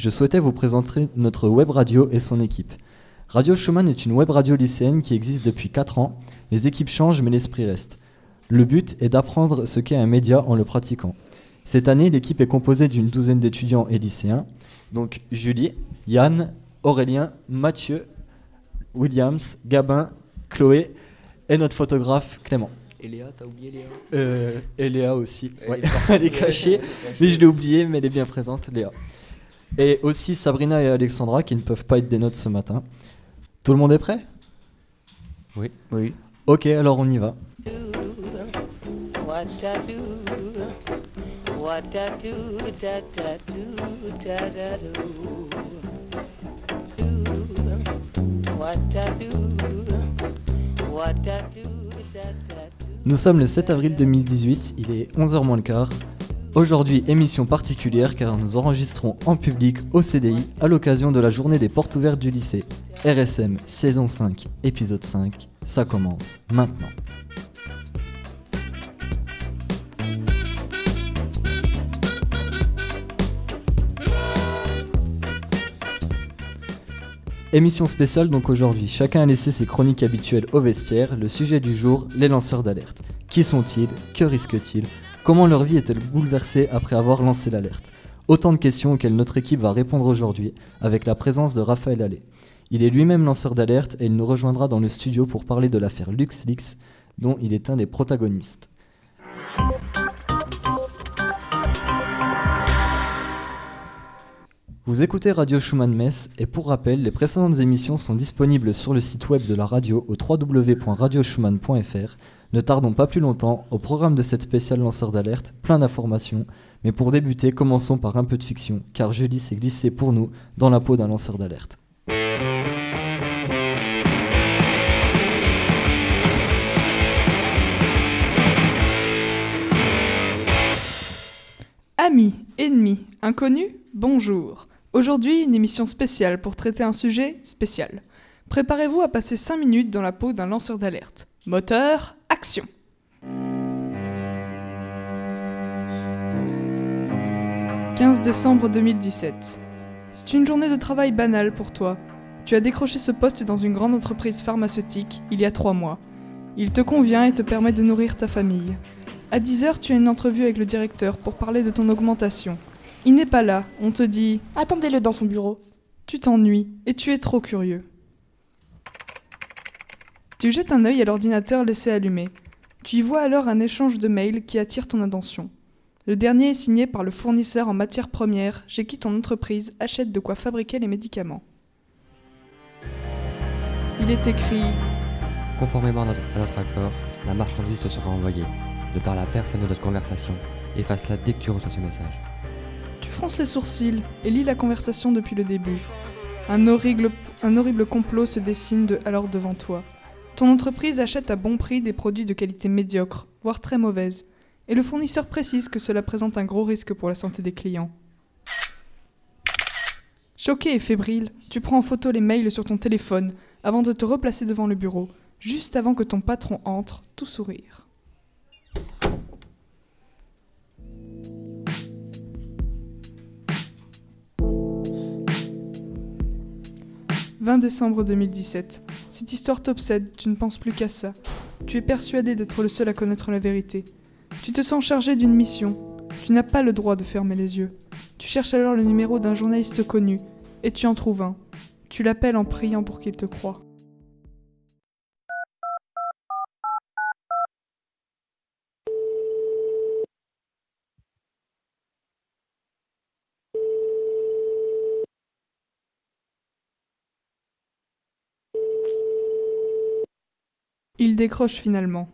je souhaitais vous présenter notre web radio et son équipe. Radio Schumann est une web radio lycéenne qui existe depuis 4 ans. Les équipes changent mais l'esprit reste. Le but est d'apprendre ce qu'est un média en le pratiquant. Cette année, l'équipe est composée d'une douzaine d'étudiants et lycéens. Donc Julie, Yann, Aurélien, Mathieu, Williams, Gabin, Chloé et notre photographe Clément. Et Léa, t'as oublié Léa Euh, et Léa aussi. Elle Ouais. est. Elle est cachée, mais je l'ai oubliée, mais elle est bien présente, Léa. Et aussi Sabrina et Alexandra qui ne peuvent pas être des notes ce matin. Tout le monde est prêt? Oui. Oui. Ok, alors on y va. Nous sommes le 7 avril 2018, il est 11h moins le quart. Aujourd'hui, émission particulière car nous enregistrons en public au CDI à l'occasion de la journée des portes ouvertes du lycée. RSM saison 5, épisode 5, ça commence maintenant. Émission spéciale donc aujourd'hui. Chacun a laissé ses chroniques habituelles au vestiaire. Le sujet du jour, les lanceurs d'alerte. Qui sont-ils? Que risquent-ils? Comment leur vie est-elle bouleversée après avoir lancé l'alerte? Autant de questions auxquelles notre équipe va répondre aujourd'hui avec la présence de Raphaël Allais. Il est lui-même lanceur d'alerte et il nous rejoindra dans le studio pour parler de l'affaire LuxLeaks dont il est un des protagonistes. Vous écoutez Radio Schumann Metz et pour rappel, les précédentes émissions sont disponibles sur le site web de la radio au www.radioschumann.fr. Ne tardons pas plus longtemps au programme de cette spéciale lanceur d'alerte, plein d'informations. Mais pour débuter, commençons par un peu de fiction, car Julie s'est glissée pour nous dans la peau d'un lanceur d'alerte. Amis, ennemis, inconnus, bonjour. Aujourd'hui, une émission spéciale pour traiter un sujet spécial. Préparez-vous à passer 5 minutes dans la peau d'un lanceur d'alerte. Moteur, action. « 15 décembre 2017. C'est une journée de travail banale pour toi. Tu as décroché ce poste dans une grande entreprise pharmaceutique il y a trois mois. Il te convient et te permet de nourrir ta famille. À 10h, tu as une entrevue avec le directeur pour parler de ton augmentation. Il n'est pas là, on te dit Attendez-le dans son bureau. tu t'ennuies et tu es trop curieux. Tu jettes un œil à l'ordinateur laissé allumé. Tu y vois alors un échange de mails qui attire ton attention. Le dernier est signé par le fournisseur en matières premières chez qui ton entreprise achète de quoi fabriquer les médicaments. Il est écrit Conformément à notre, à notre accord, la marchandise te sera envoyée. Ne parle à personne de notre conversation. Efface-la dès que tu reçois ce message. Tu fronces les sourcils et lis la conversation depuis le début. Un horrible, un horrible complot se dessine de- alors devant toi. Ton entreprise achète à bon prix des produits de qualité médiocre, voire très mauvaise, et le fournisseur précise que cela présente un gros risque pour la santé des clients. Choqué et fébrile, tu prends en photo les mails sur ton téléphone avant de te replacer devant le bureau, juste avant que ton patron entre, tout sourire. « 20 décembre 2017. Cette histoire t'obsède, tu ne penses plus qu'à ça. Tu es persuadé d'être le seul à connaître la vérité. Tu te sens chargé d'une mission. Tu n'as pas le droit de fermer les yeux. Tu cherches alors le numéro d'un journaliste connu, et tu en trouves un. Tu l'appelles en priant pour qu'il te croie. Il décroche finalement.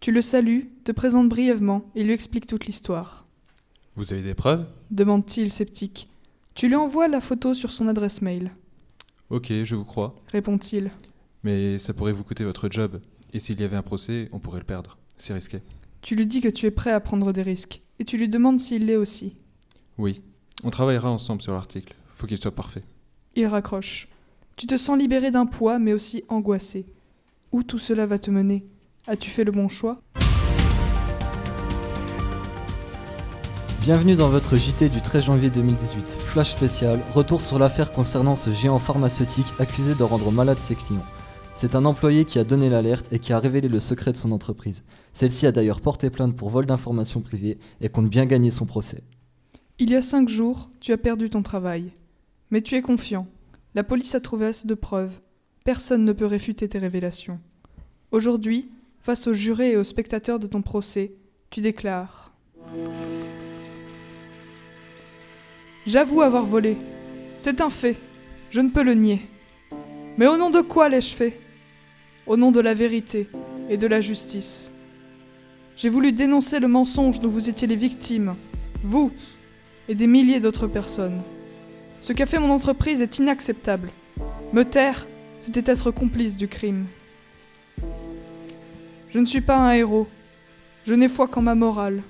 Tu le salues, te présente brièvement et lui explique toute l'histoire. Vous avez des preuves? Demande-t-il sceptique. Tu lui envoies la photo sur son adresse mail. Ok, je vous crois. Répond-il. Mais ça pourrait vous coûter votre job. Et s'il y avait un procès, on pourrait le perdre. C'est risqué. Tu lui dis que tu es prêt à prendre des risques. Et tu lui demandes s'il l'est aussi. Oui. On travaillera ensemble sur l'article. Faut qu'il soit parfait. Il raccroche. Tu te sens libéré d'un poids, mais aussi angoissé. Où tout cela va te mener As-tu fait le bon choix? Bienvenue dans votre JT du 13 janvier 2018, flash spécial, retour sur l'affaire concernant ce géant pharmaceutique accusé de rendre malade ses clients. C'est un employé qui a donné l'alerte et qui a révélé le secret de son entreprise. Celle-ci a d'ailleurs porté plainte pour vol d'informations privées et compte bien gagner son procès. Il y a cinq jours, tu as perdu ton travail. Mais tu es confiant. La police a trouvé assez de preuves. Personne ne peut réfuter tes révélations. Aujourd'hui, face aux jurés et aux spectateurs de ton procès, tu déclares J'avoue avoir volé. C'est un fait. Je ne peux le nier. Mais au nom de quoi l'ai-je fait? Au nom de la vérité et de la justice. J'ai voulu dénoncer le mensonge dont vous étiez les victimes, vous et des milliers d'autres personnes. Ce qu'a fait mon entreprise est inacceptable. Me taire, c'était être complice du crime. Je ne suis pas un héros. Je n'ai foi qu'en ma morale,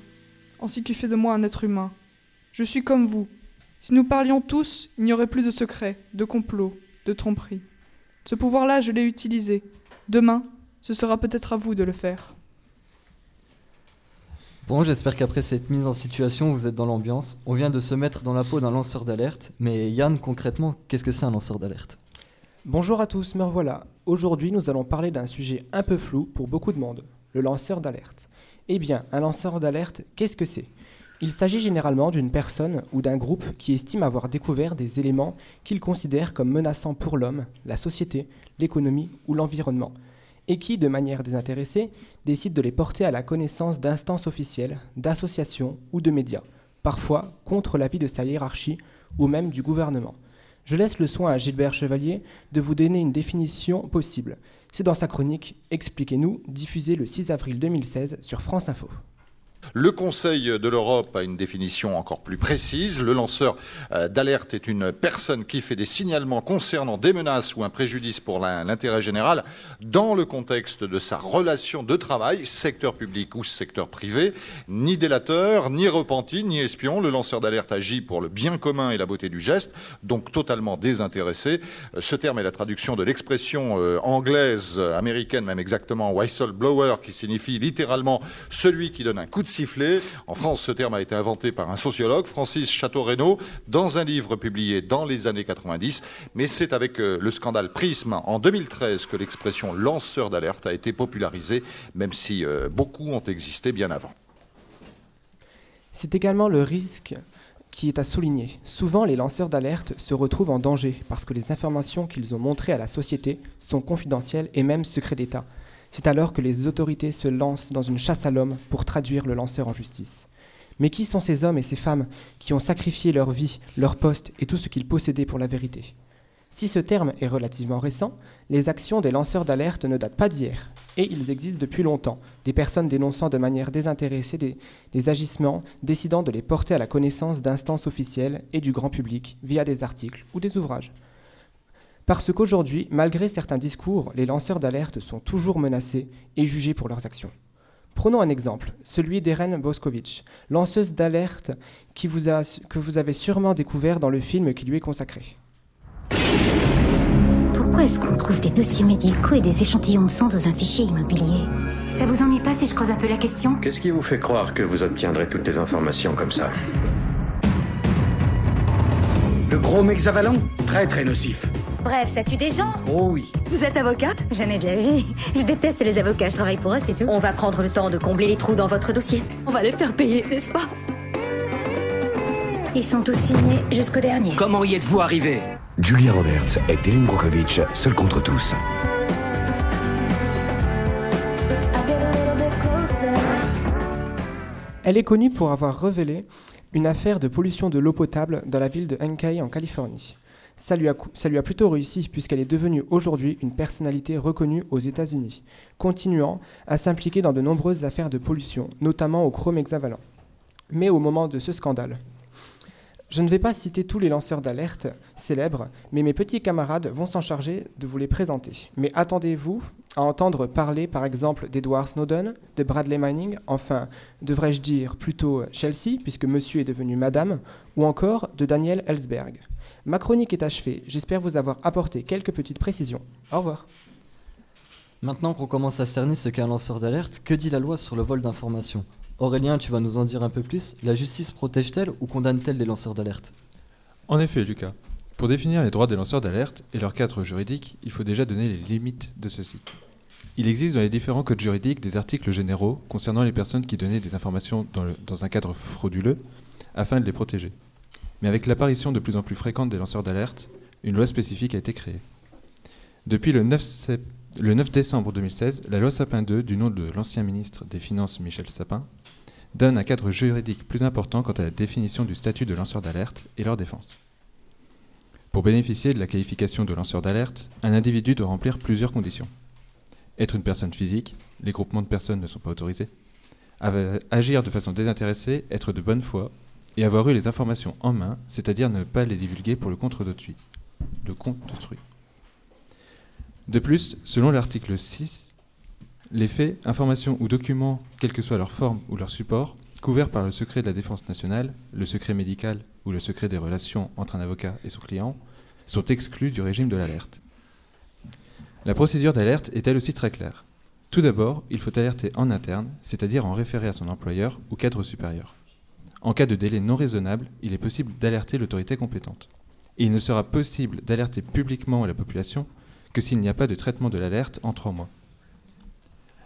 en ce qui fait de moi un être humain. Je suis comme vous. Si nous parlions tous, il n'y aurait plus de secrets, de complots, de tromperies. Ce pouvoir-là, je l'ai utilisé. Demain, ce sera peut-être à vous de le faire. Bon, j'espère qu'après cette mise en situation, vous êtes dans l'ambiance. On vient de se mettre dans la peau d'un lanceur d'alerte, mais Yann, concrètement, qu'est-ce que c'est un lanceur d'alerte? Bonjour à tous, me revoilà. Aujourd'hui, nous allons parler d'un sujet un peu flou pour beaucoup de monde, le lanceur d'alerte. Eh bien, un lanceur d'alerte, qu'est-ce que c'est? Il s'agit généralement d'une personne ou d'un groupe qui estime avoir découvert des éléments qu'il considère comme menaçants pour l'homme, la société, l'économie ou l'environnement, et qui, de manière désintéressée, décide de les porter à la connaissance d'instances officielles, d'associations ou de médias, parfois contre l'avis de sa hiérarchie ou même du gouvernement. Je laisse le soin à Gilbert Chevalier de vous donner une définition possible. C'est dans sa chronique Expliquez-nous, diffusée le 6 avril 2016 sur France Info. Le Conseil de l'Europe a une définition encore plus précise. Le lanceur euh, d'alerte est une personne qui fait des signalements concernant des menaces ou un préjudice pour l'intérêt général dans le contexte de sa relation de travail, secteur public ou secteur privé. Ni délateur, ni repenti, ni espion, le lanceur d'alerte agit pour le bien commun et la beauté du geste, donc totalement désintéressé. Euh, ce terme est la traduction de l'expression euh, anglaise, américaine même exactement, whistleblower, qui signifie littéralement celui qui donne un coup de sifflet. En France, ce terme a été inventé par un sociologue, Francis Chateau-Renaud, dans un livre publié dans les années 90. Mais c'est avec euh, le scandale Prism en 2013 que l'expression lanceur d'alerte a été popularisée, même si euh, beaucoup ont existé bien avant. C'est également le risque qui est à souligner. Souvent, les lanceurs d'alerte se retrouvent en danger parce que les informations qu'ils ont montrées à la société sont confidentielles et même secrets d'État. C'est alors que les autorités se lancent dans une chasse à l'homme pour traduire le lanceur en justice. Mais qui sont ces hommes et ces femmes qui ont sacrifié leur vie, leur poste et tout ce qu'ils possédaient pour la vérité? Si ce terme est relativement récent, les actions des lanceurs d'alerte ne datent pas d'hier, et ils existent depuis longtemps, des personnes dénonçant de manière désintéressée des, agissements, décidant de les porter à la connaissance d'instances officielles et du grand public via des articles ou des ouvrages. Parce qu'aujourd'hui, malgré certains discours, les lanceurs d'alerte sont toujours menacés et jugés pour leurs actions. Prenons un exemple, celui d'Eren Boskovic, lanceuse d'alerte que vous avez sûrement découvert dans le film qui lui est consacré. Pourquoi est-ce qu'on trouve des dossiers médicaux et des échantillons de sang dans un fichier immobilier? Ça vous ennuie pas si je creuse un peu la question? Qu'est-ce qui vous fait croire que vous obtiendrez toutes les informations comme ça? Le gros hexavalent? Très très nocif. Bref, ça tue des gens Oh oui. Vous êtes avocate Jamais de la vie. Je déteste les avocats, je travaille pour eux, c'est tout. On va prendre le temps de combler les trous dans votre dossier. On va les faire payer, n'est-ce pas Ils sont tous signés jusqu'au dernier. Comment y êtes-vous arrivé Julia Roberts et Dylan Brokovich, seuls contre tous. Elle est connue pour avoir révélé une affaire de pollution de l'eau potable dans la ville de Hankei en Californie. Ça lui, a, plutôt réussi puisqu'elle est devenue aujourd'hui une personnalité reconnue aux États-Unis, continuant à s'impliquer dans de nombreuses affaires de pollution, notamment au chrome hexavalent. Mais au moment de ce scandale, je ne vais pas citer tous les lanceurs d'alerte célèbres, mais mes petits camarades vont s'en charger de vous les présenter. Mais attendez-vous à entendre parler par exemple d'Edward Snowden, de Bradley Manning, enfin, devrais-je dire plutôt Chelsea, puisque monsieur est devenu madame, ou encore de Daniel Ellsberg. Ma chronique est achevée, j'espère vous avoir apporté quelques petites précisions. Au revoir. Maintenant qu'on commence à cerner ce qu'est un lanceur d'alerte, que dit la loi sur le vol d'informations? Aurélien, tu vas nous en dire un peu plus. La justice protège-t-elle ou condamne-t-elle les lanceurs d'alerte? En effet, Lucas. Pour définir les droits des lanceurs d'alerte et leur cadre juridique, il faut déjà donner les limites de ceux-ci. Il existe dans les différents codes juridiques des articles généraux concernant les personnes qui donnaient des informations dans, le- dans un cadre frauduleux afin de les protéger. Mais avec l'apparition de plus en plus fréquente des lanceurs d'alerte, une loi spécifique a été créée. Depuis le 9, sep- le 9 décembre 2016, la loi Sapin 2, du nom de l'ancien ministre des Finances Michel Sapin, donne un cadre juridique plus important quant à la définition du statut de lanceur d'alerte et leur défense. Pour bénéficier de la qualification de lanceur d'alerte, un individu doit remplir plusieurs conditions. Être une personne physique, les groupements de personnes ne sont pas autorisés. Agir de façon désintéressée, être de bonne foi, et avoir eu les informations en main, c'est-à-dire ne pas les divulguer pour le compte d'autrui. Compte d'autrui. De plus, selon l'article 6, les faits, informations ou documents, quelle que soit leur forme ou leur support, couverts par le secret de la défense nationale, le secret médical ou le secret des relations entre un avocat et son client, sont exclus du régime de l'alerte. La procédure d'alerte est elle aussi très claire. Tout d'abord, il faut alerter en interne, c'est-à-dire en référé à son employeur ou cadre supérieur. En cas de délai non raisonnable, il est possible d'alerter l'autorité compétente. Et il ne sera possible d'alerter publiquement la population que s'il n'y a pas de traitement de l'alerte en trois mois.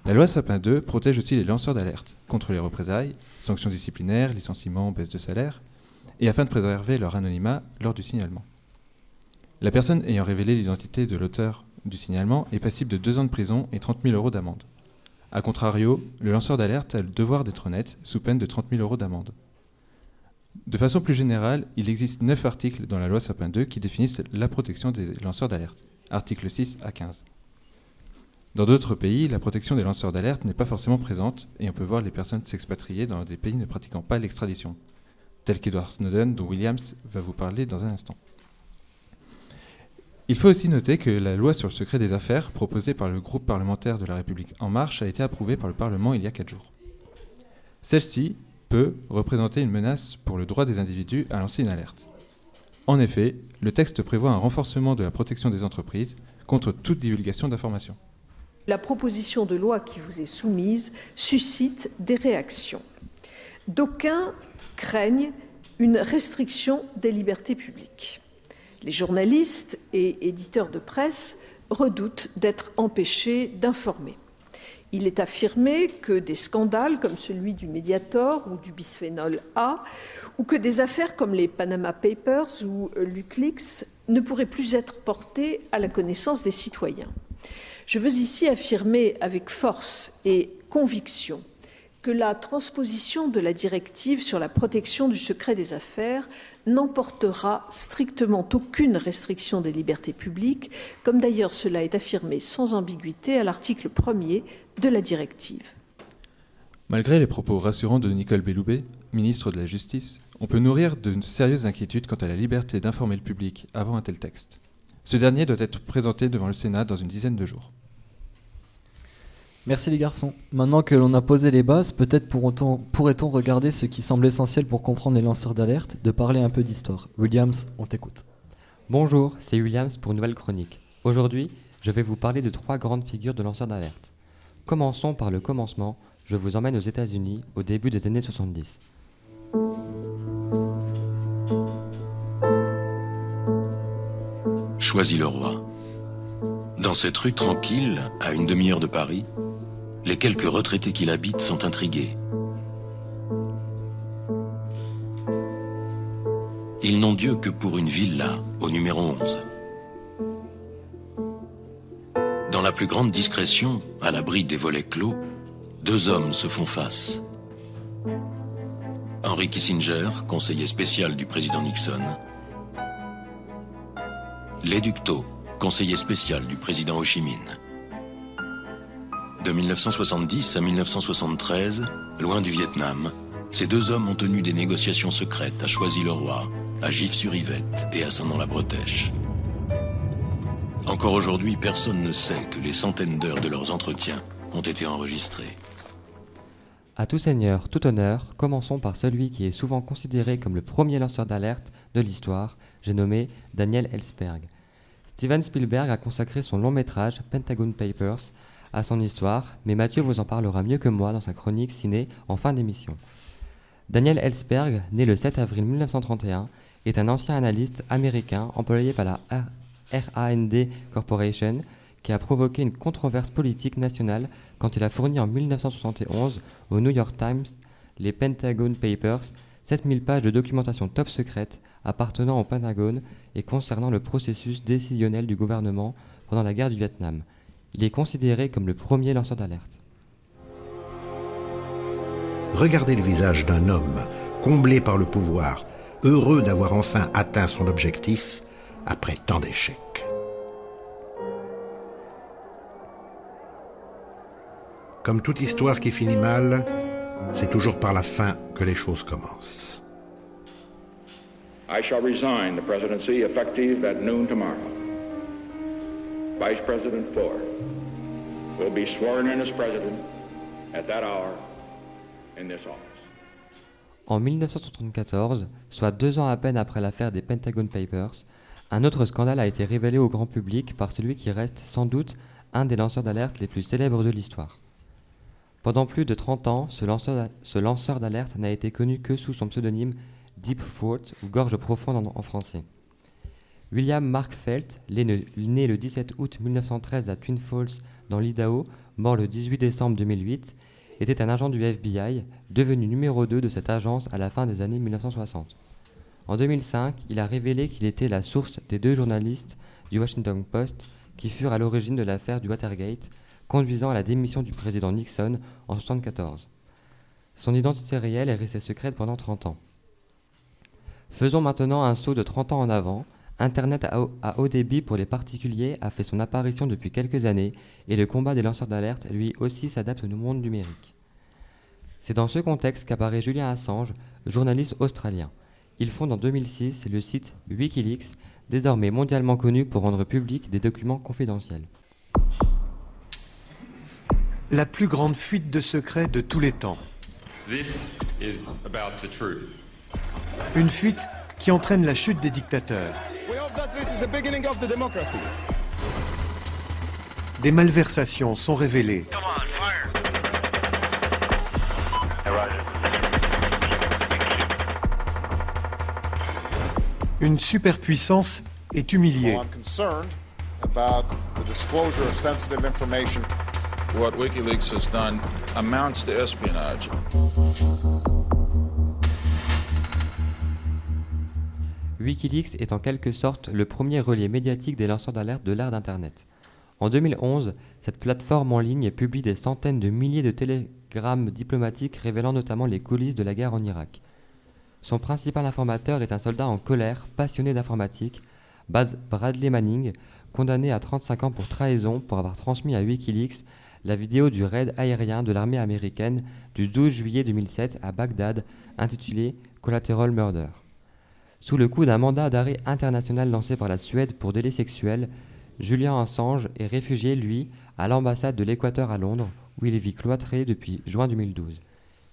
La loi Sapin 2 protège aussi les lanceurs d'alerte contre les représailles, sanctions disciplinaires, licenciements, baisse de salaire, et afin de préserver leur anonymat lors du signalement. La personne ayant révélé l'identité de l'auteur du signalement est passible de deux ans de prison et 30 000 euros d'amende. A contrario, le lanceur d'alerte a le devoir d'être honnête sous peine de 30 000 euros d'amende. De façon plus générale, il existe neuf articles dans la loi Sapin 2 qui définissent la protection des lanceurs d'alerte, articles 6 à 15. Dans d'autres pays, la protection des lanceurs d'alerte n'est pas forcément présente et on peut voir les personnes s'expatrier dans des pays ne pratiquant pas l'extradition, tel qu'Edward Snowden dont Williams va vous parler dans un instant. Il faut aussi noter que la loi sur le secret des affaires, proposée par le groupe parlementaire de la République En Marche, a été approuvée par le Parlement il y a quatre jours. Celle-ci peut représenter une menace pour le droit des individus à lancer une alerte. En effet, le texte prévoit un renforcement de la protection des entreprises contre toute divulgation d'informations. La proposition de loi qui vous est soumise suscite des réactions. D'aucuns craignent une restriction des libertés publiques. Les journalistes et éditeurs de presse redoutent d'être empêchés d'informer. Il est affirmé que des scandales comme celui du Mediator ou du bisphénol A, ou que des affaires comme les Panama Papers ou LuxLeaks ne pourraient plus être portées à la connaissance des citoyens. Je veux ici affirmer avec force et conviction que la transposition de la directive sur la protection du secret des affaires n'emportera strictement aucune restriction des libertés publiques, comme d'ailleurs cela est affirmé sans ambiguïté à l'article 1er de la directive. Malgré les propos rassurants de Nicole Belloubet, ministre de la Justice, on peut nourrir de sérieuses inquiétudes quant à la liberté d'informer le public avant un tel texte. Ce dernier doit être présenté devant le Sénat dans une dizaine de jours. Merci les garçons. Maintenant que l'on a posé les bases, peut-être pourrait-on regarder ce qui semble essentiel pour comprendre les lanceurs d'alerte, de parler un peu d'histoire. Williams, on t'écoute. Bonjour, c'est Williams pour une nouvelle chronique. Aujourd'hui, je vais vous parler de trois grandes figures de lanceurs d'alerte. Commençons par le commencement, je vous emmène aux États-Unis au début des années 70. Choisis le roi. Dans cette rue tranquille, à une demi-heure de Paris, les quelques retraités qui l'habitent sont intrigués. Ils n'ont Dieu que pour une villa au numéro 11. Dans la plus grande discrétion, à l'abri des volets clos, deux hommes se font face. Henry Kissinger, conseiller spécial du président Nixon, L'éducto, conseiller spécial du président Ho Chi Minh. De 1970 à 1973, loin du Vietnam, ces deux hommes ont tenu des négociations secrètes à Choisy-le-Roi, à Gif-sur-Yvette et à Saint-Nom-la-Bretèche. Encore aujourd'hui, personne ne sait que les centaines d'heures de leurs entretiens ont été enregistrées. À tout seigneur, tout honneur, commençons par celui qui est souvent considéré comme le premier lanceur d'alerte de l'histoire, j'ai nommé Daniel Ellsberg. Steven Spielberg a consacré son long métrage Pentagon Papers à son histoire, mais Mathieu vous en parlera mieux que moi dans sa chronique ciné en fin d'émission. Daniel Ellsberg, né le 7 avril 1931, est un ancien analyste américain employé par la RAND Corporation qui a provoqué une controverse politique nationale quand il a fourni en 1971 au New York Times les Pentagon Papers, 7000 pages de documentation top secrète appartenant au Pentagone et concernant le processus décisionnel du gouvernement pendant la guerre du Vietnam. Il est considéré comme le premier lanceur d'alerte. Regardez le visage d'un homme, comblé par le pouvoir, heureux d'avoir enfin atteint son objectif après tant d'échecs. Comme toute histoire qui finit mal, c'est toujours par la fin que les choses commencent. I shall resign the presidency effective at noon tomorrow. Vice President Ford will be sworn in as president at that hour in this office. En 1974, soit deux ans à peine après l'affaire des Pentagon Papers, un autre scandale a été révélé au grand public par celui qui reste sans doute un des lanceurs d'alerte les plus célèbres de l'histoire. Pendant plus de 30 ans, ce lanceur, ce lanceur d'alerte n'a été connu que sous son pseudonyme Deep Throat ou Gorge profonde en français. William Mark Felt, né le 17 août 1913 à Twin Falls dans l'Idaho, mort le 18 décembre 2008, était un agent du FBI, devenu numéro 2 de cette agence à la fin des années 1960. En 2005, il a révélé qu'il était la source des deux journalistes du Washington Post qui furent à l'origine de l'affaire du Watergate, conduisant à la démission du président Nixon en 1974. Son identité réelle est restée secrète pendant 30 ans. Faisons maintenant un saut de 30 ans en avant. Internet à haut, débit pour les particuliers a fait son apparition depuis quelques années et le combat des lanceurs d'alerte lui aussi s'adapte au monde numérique. C'est dans ce contexte qu'apparaît Julian Assange, journaliste australien. Il fonde en 2006 le site Wikileaks, désormais mondialement connu pour rendre public des documents confidentiels. La plus grande fuite de secrets de tous les temps. This is about the truth. Une fuite qui entraîne la chute des dictateurs. We hope that this is the beginning of the democracy. Des malversations sont révélées. Une superpuissance est humiliée. Well, I'm concerned about the disclosure of sensitive information. What WikiLeaks has done amounts to espionage. Wikileaks est en quelque sorte le premier relais médiatique des lanceurs d'alerte de l'ère d'Internet. En 2011, cette plateforme en ligne publie des centaines de milliers de télégrammes diplomatiques révélant notamment les coulisses de la guerre en Irak. Son principal informateur est un soldat en colère, passionné d'informatique, Bradley Manning, condamné à 35 ans pour trahison pour avoir transmis à Wikileaks la vidéo du raid aérien de l'armée américaine du 12 juillet 2007 à Bagdad intitulée Collateral Murder. Sous le coup d'un mandat d'arrêt international lancé par la Suède pour délai sexuel, Julian Assange est réfugié, lui, à l'ambassade de l'Équateur à Londres, où il vit cloîtré depuis juin 2012.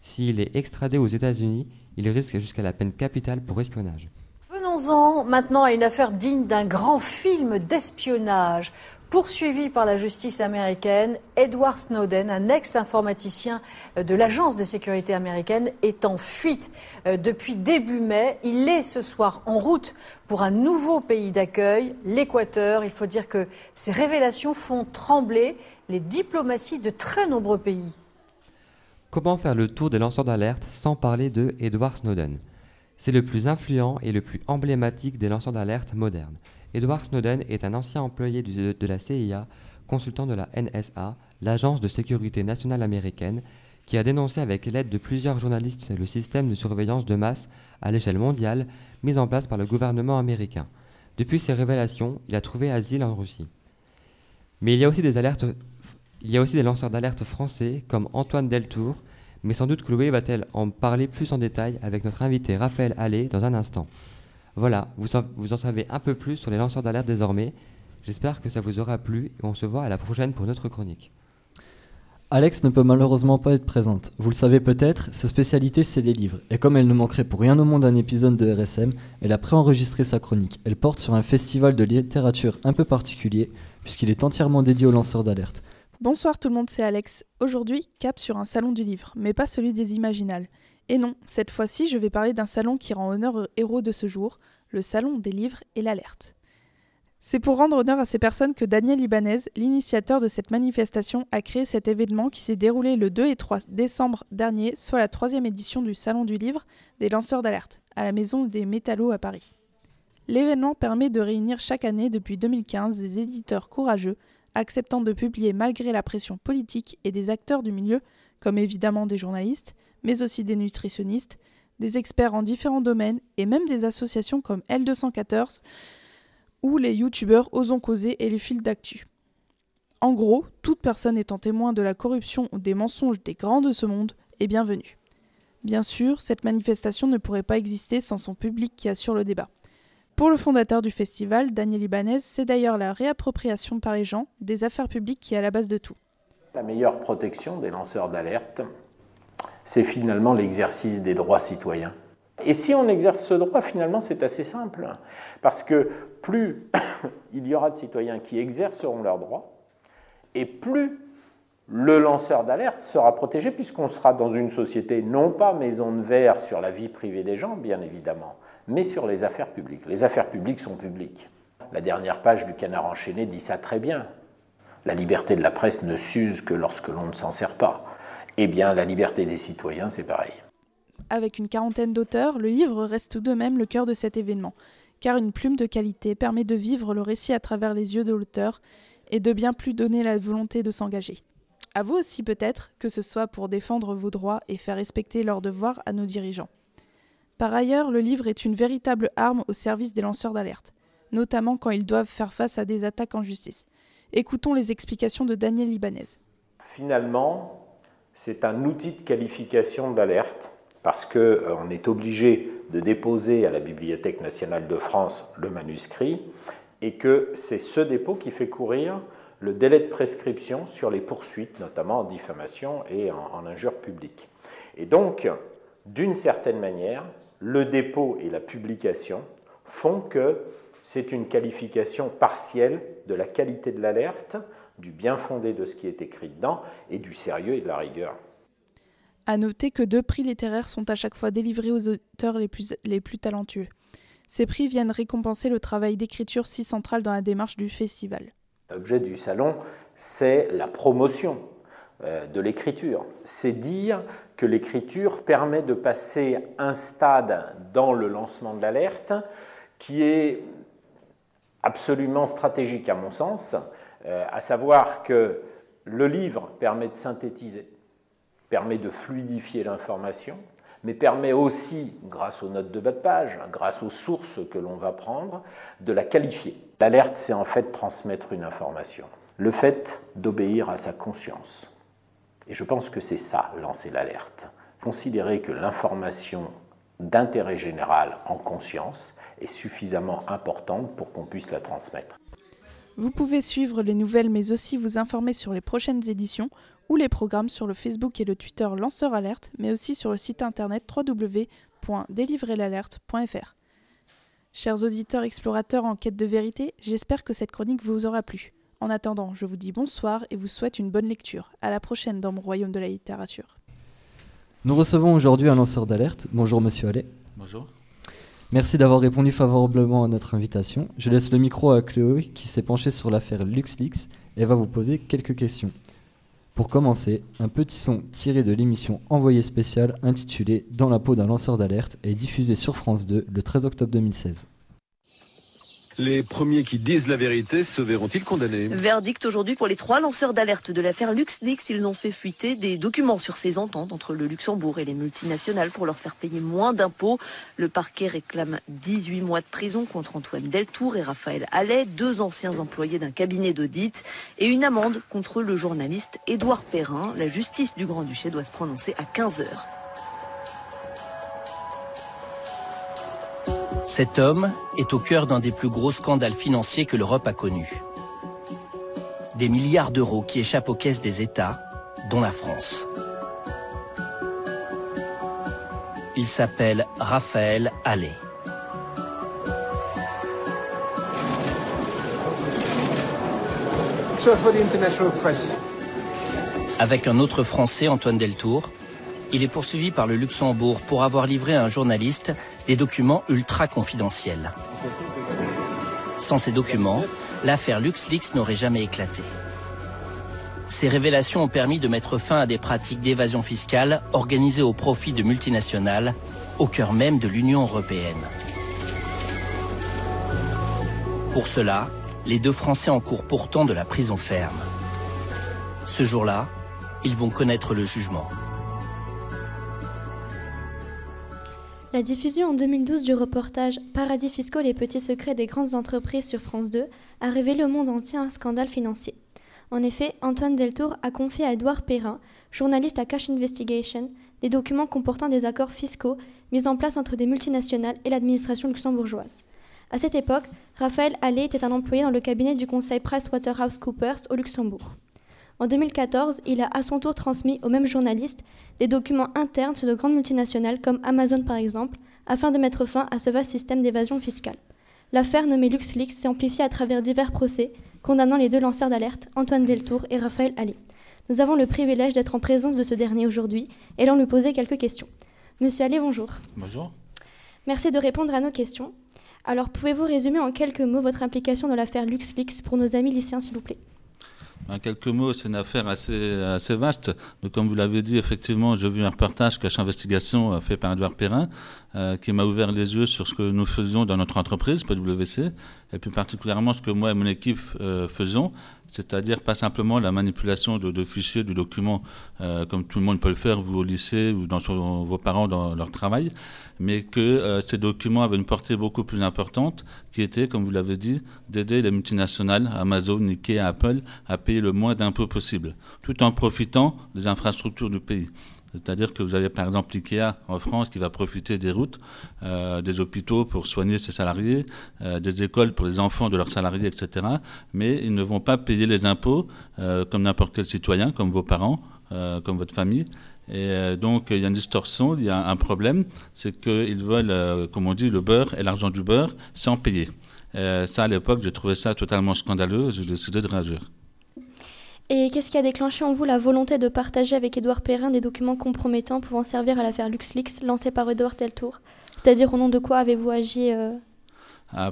S'il est extradé aux États-Unis, il risque jusqu'à la peine capitale pour espionnage. Venons-en maintenant à une affaire digne d'un grand film d'espionnage. Poursuivi par la justice américaine, Edward Snowden, un ex-informaticien de l'agence de sécurité américaine, est en fuite euh, depuis début mai. Il est ce soir en route pour un nouveau pays d'accueil, l'Équateur. Il faut dire que ces révélations font trembler les diplomaties de très nombreux pays. Comment faire le tour des lanceurs d'alerte sans parler de Edward Snowden? C'est le plus influent et le plus emblématique des lanceurs d'alerte modernes. Edward Snowden est un ancien employé de la CIA, consultant de la NSA, l'agence de sécurité nationale américaine, qui a dénoncé avec l'aide de plusieurs journalistes le système de surveillance de masse à l'échelle mondiale mis en place par le gouvernement américain. Depuis ces révélations, il a trouvé asile en Russie. Mais il y a aussi des alertes il y a aussi des lanceurs d'alerte français comme Antoine Deltour, mais sans doute Chloé va-t-elle en parler plus en détail avec notre invité Raphaël Allais dans un instant. Voilà, vous en, vous en savez un peu plus sur les lanceurs d'alerte désormais. J'espère que ça vous aura plu et on se voit à la prochaine pour notre chronique. Alex ne peut malheureusement pas être présente. Vous le savez peut-être, sa spécialité c'est les livres. Et comme elle ne manquerait pour rien au monde un épisode de RSM, elle a préenregistré sa chronique. Elle porte sur un festival de littérature un peu particulier, puisqu'il est entièrement dédié aux lanceurs d'alerte. Bonsoir tout le monde, c'est Alex. Aujourd'hui, cap sur un salon du livre, mais pas celui des Imaginales. Et non, cette fois-ci, je vais parler d'un salon qui rend honneur aux héros de ce jour, le salon des livres et l'alerte. C'est pour rendre honneur à ces personnes que Daniel Ibanez, l'initiateur de cette manifestation, a créé cet événement qui s'est déroulé le 2 et 3 décembre dernier, soit la troisième édition du Salon du Livre des lanceurs d'alerte, à la Maison des Métallos à Paris. L'événement permet de réunir chaque année depuis 2015 des éditeurs courageux, acceptant de publier malgré la pression politique et des acteurs du milieu, comme évidemment des journalistes, mais aussi des nutritionnistes, des experts en différents domaines et même des associations comme L214 ou les youtubeurs Osons causer et les fils d'actu. En gros, toute personne étant témoin de la corruption ou des mensonges des grands de ce monde est bienvenue. Bien sûr, cette manifestation ne pourrait pas exister sans son public qui assure le débat. Pour le fondateur du festival, Daniel Ibanez, c'est d'ailleurs la réappropriation par les gens des affaires publiques qui est à la base de tout. La meilleure protection des lanceurs d'alerte, c'est finalement l'exercice des droits citoyens. Et si on exerce ce droit, finalement, c'est assez simple. Parce que plus il y aura de citoyens qui exerceront leurs droits, et plus le lanceur d'alerte sera protégé, puisqu'on sera dans une société non pas maison de verre sur la vie privée des gens, bien évidemment, mais sur les affaires publiques. Les affaires publiques sont publiques. La dernière page du canard enchaîné dit ça très bien. La liberté de la presse ne s'use que lorsque l'on ne s'en sert pas. Eh bien, la liberté des citoyens, c'est pareil. Avec une quarantaine d'auteurs, le livre reste tout de même le cœur de cet événement, car une plume de qualité permet de vivre le récit à travers les yeux de l'auteur et de bien plus donner la volonté de s'engager. À vous aussi peut-être, que ce soit pour défendre vos droits et faire respecter leurs devoirs à nos dirigeants. Par ailleurs, le livre est une véritable arme au service des lanceurs d'alerte, notamment quand ils doivent faire face à des attaques en justice. Écoutons les explications de Daniel Libanez. Finalement, c'est un outil de qualification d'alerte parce qu'on euh, est obligé de déposer à la Bibliothèque nationale de France le manuscrit et que c'est ce dépôt qui fait courir le délai de prescription sur les poursuites, notamment en diffamation et en, en injure publique. Et donc, d'une certaine manière, le dépôt et la publication font que c'est une qualification partielle de la qualité de l'alerte, du bien fondé de ce qui est écrit dedans et du sérieux et de la rigueur. À noter que deux prix littéraires sont à chaque fois délivrés aux auteurs les plus, les plus talentueux. Ces prix viennent récompenser le travail d'écriture si central dans la démarche du festival. L'objet du salon, c'est la promotion euh, de l'écriture. C'est dire que l'écriture permet de passer un stade dans le lancement de l'alerte qui est absolument stratégique à mon sens, euh, à savoir que le livre permet de synthétiser, permet de fluidifier l'information, mais permet aussi, grâce aux notes de bas de page, grâce aux sources que l'on va prendre, de la qualifier. L'alerte, c'est en fait transmettre une information, le fait d'obéir à sa conscience. Et je pense que c'est ça, lancer l'alerte. Considérer que l'information d'intérêt général en conscience est suffisamment importante pour qu'on puisse la transmettre. Vous pouvez suivre les nouvelles mais aussi vous informer sur les prochaines éditions ou les programmes sur le Facebook et le Twitter Lanceur Alerte, mais aussi sur le site internet www.délivrelalerte.fr. Chers auditeurs explorateurs en quête de vérité, j'espère que cette chronique vous aura plu. En attendant, je vous dis bonsoir et vous souhaite une bonne lecture. À la prochaine dans mon royaume de la littérature. Nous recevons aujourd'hui un lanceur d'alerte. Bonjour Monsieur Allais. Bonjour. Merci d'avoir répondu favorablement à notre invitation. Je laisse le micro à Chloé qui s'est penchée sur l'affaire LuxLeaks et va vous poser quelques questions. Pour commencer, un petit son tiré de l'émission Envoyé spécial intitulé Dans la peau d'un lanceur d'alerte est diffusé sur France 2 le 13 octobre 2016. Les premiers qui disent la vérité se verront-ils condamnés Verdict aujourd'hui pour les trois lanceurs d'alerte de l'affaire LuxLeaks. Ils ont fait fuiter des documents sur ces ententes entre le Luxembourg et les multinationales pour leur faire payer moins d'impôts. Le parquet réclame 18 mois de prison contre Antoine Deltour et Raphaël Allais, deux anciens employés d'un cabinet d'audit, et une amende contre le journaliste Édouard Perrin. La justice du Grand-Duché doit se prononcer à 15 heures. Cet homme est au cœur d'un des plus gros scandales financiers que l'Europe a connu. Des milliards d'euros qui échappent aux caisses des États, dont la France. Il s'appelle Raphaël Allais. Avec un autre Français, Antoine Deltour, il est poursuivi par le Luxembourg pour avoir livré à un journaliste des documents ultra confidentiels. Sans ces documents, l'affaire LuxLeaks n'aurait jamais éclaté. Ces révélations ont permis de mettre fin à des pratiques d'évasion fiscale organisées au profit de multinationales au cœur même de l'Union européenne. Pour cela, les deux Français encourent pourtant de la prison ferme. Ce jour-là, ils vont connaître le jugement. La diffusion en 2012 du reportage Paradis fiscaux, les petits secrets des grandes entreprises sur France 2 a révélé au monde entier un scandale financier. En effet, Antoine Deltour a confié à Édouard Perrin, journaliste à Cash Investigation, des documents comportant des accords fiscaux mis en place entre des multinationales et l'administration luxembourgeoise. À cette époque, Raphaël Allais était un employé dans le cabinet du conseil PricewaterhouseCoopers au Luxembourg. En 2014, il a à son tour transmis au même journaliste des documents internes sur de grandes multinationales comme Amazon par exemple, afin de mettre fin à ce vaste système d'évasion fiscale. L'affaire nommée LuxLeaks s'est amplifiée à travers divers procès, condamnant les deux lanceurs d'alerte, Antoine Deltour et Raphaël Allais. Nous avons le privilège d'être en présence de ce dernier aujourd'hui et l'on lui poser quelques questions. Monsieur Allais, bonjour. Bonjour. Merci de répondre à nos questions. Alors, pouvez-vous résumer en quelques mots votre implication dans l'affaire LuxLeaks pour nos amis lycéens, s'il vous plaît? En quelques mots, c'est une affaire assez, assez vaste. Comme vous l'avez dit, effectivement, j'ai vu un reportage cache investigation fait par Edouard Perrin euh, qui m'a ouvert les yeux sur ce que nous faisions dans notre entreprise, PwC, et plus particulièrement ce que moi et mon équipe euh, faisons c'est-à-dire pas simplement la manipulation de, fichiers, de documents, euh, comme tout le monde peut le faire, vous au lycée ou dans vos parents dans leur travail, mais que euh, ces documents avaient une portée beaucoup plus importante, qui était, comme vous l'avez dit, d'aider les multinationales, Amazon, Ikea, Apple, à payer le moins d'impôts possible, tout en profitant des infrastructures du pays. C'est-à-dire que vous avez par exemple l'IKEA en France qui va profiter des routes, euh, des hôpitaux pour soigner ses salariés, euh, des écoles pour les enfants de leurs salariés, etc. Mais ils ne vont pas payer les impôts euh, comme n'importe quel citoyen, comme vos parents, comme votre famille. Et donc il y a une distorsion, il y a un problème, c'est qu'ils veulent, comme on dit, le beurre et l'argent du beurre sans payer. ça à l'époque, j'ai trouvé ça totalement scandaleux, j'ai décidé de réagir. Et qu'est-ce qui a déclenché en vous la volonté de partager avec Édouard Perrin des documents compromettants pouvant servir à l'affaire LuxLeaks lancée par Édouard Teltour? C'est-à-dire au nom de quoi avez-vous agi euh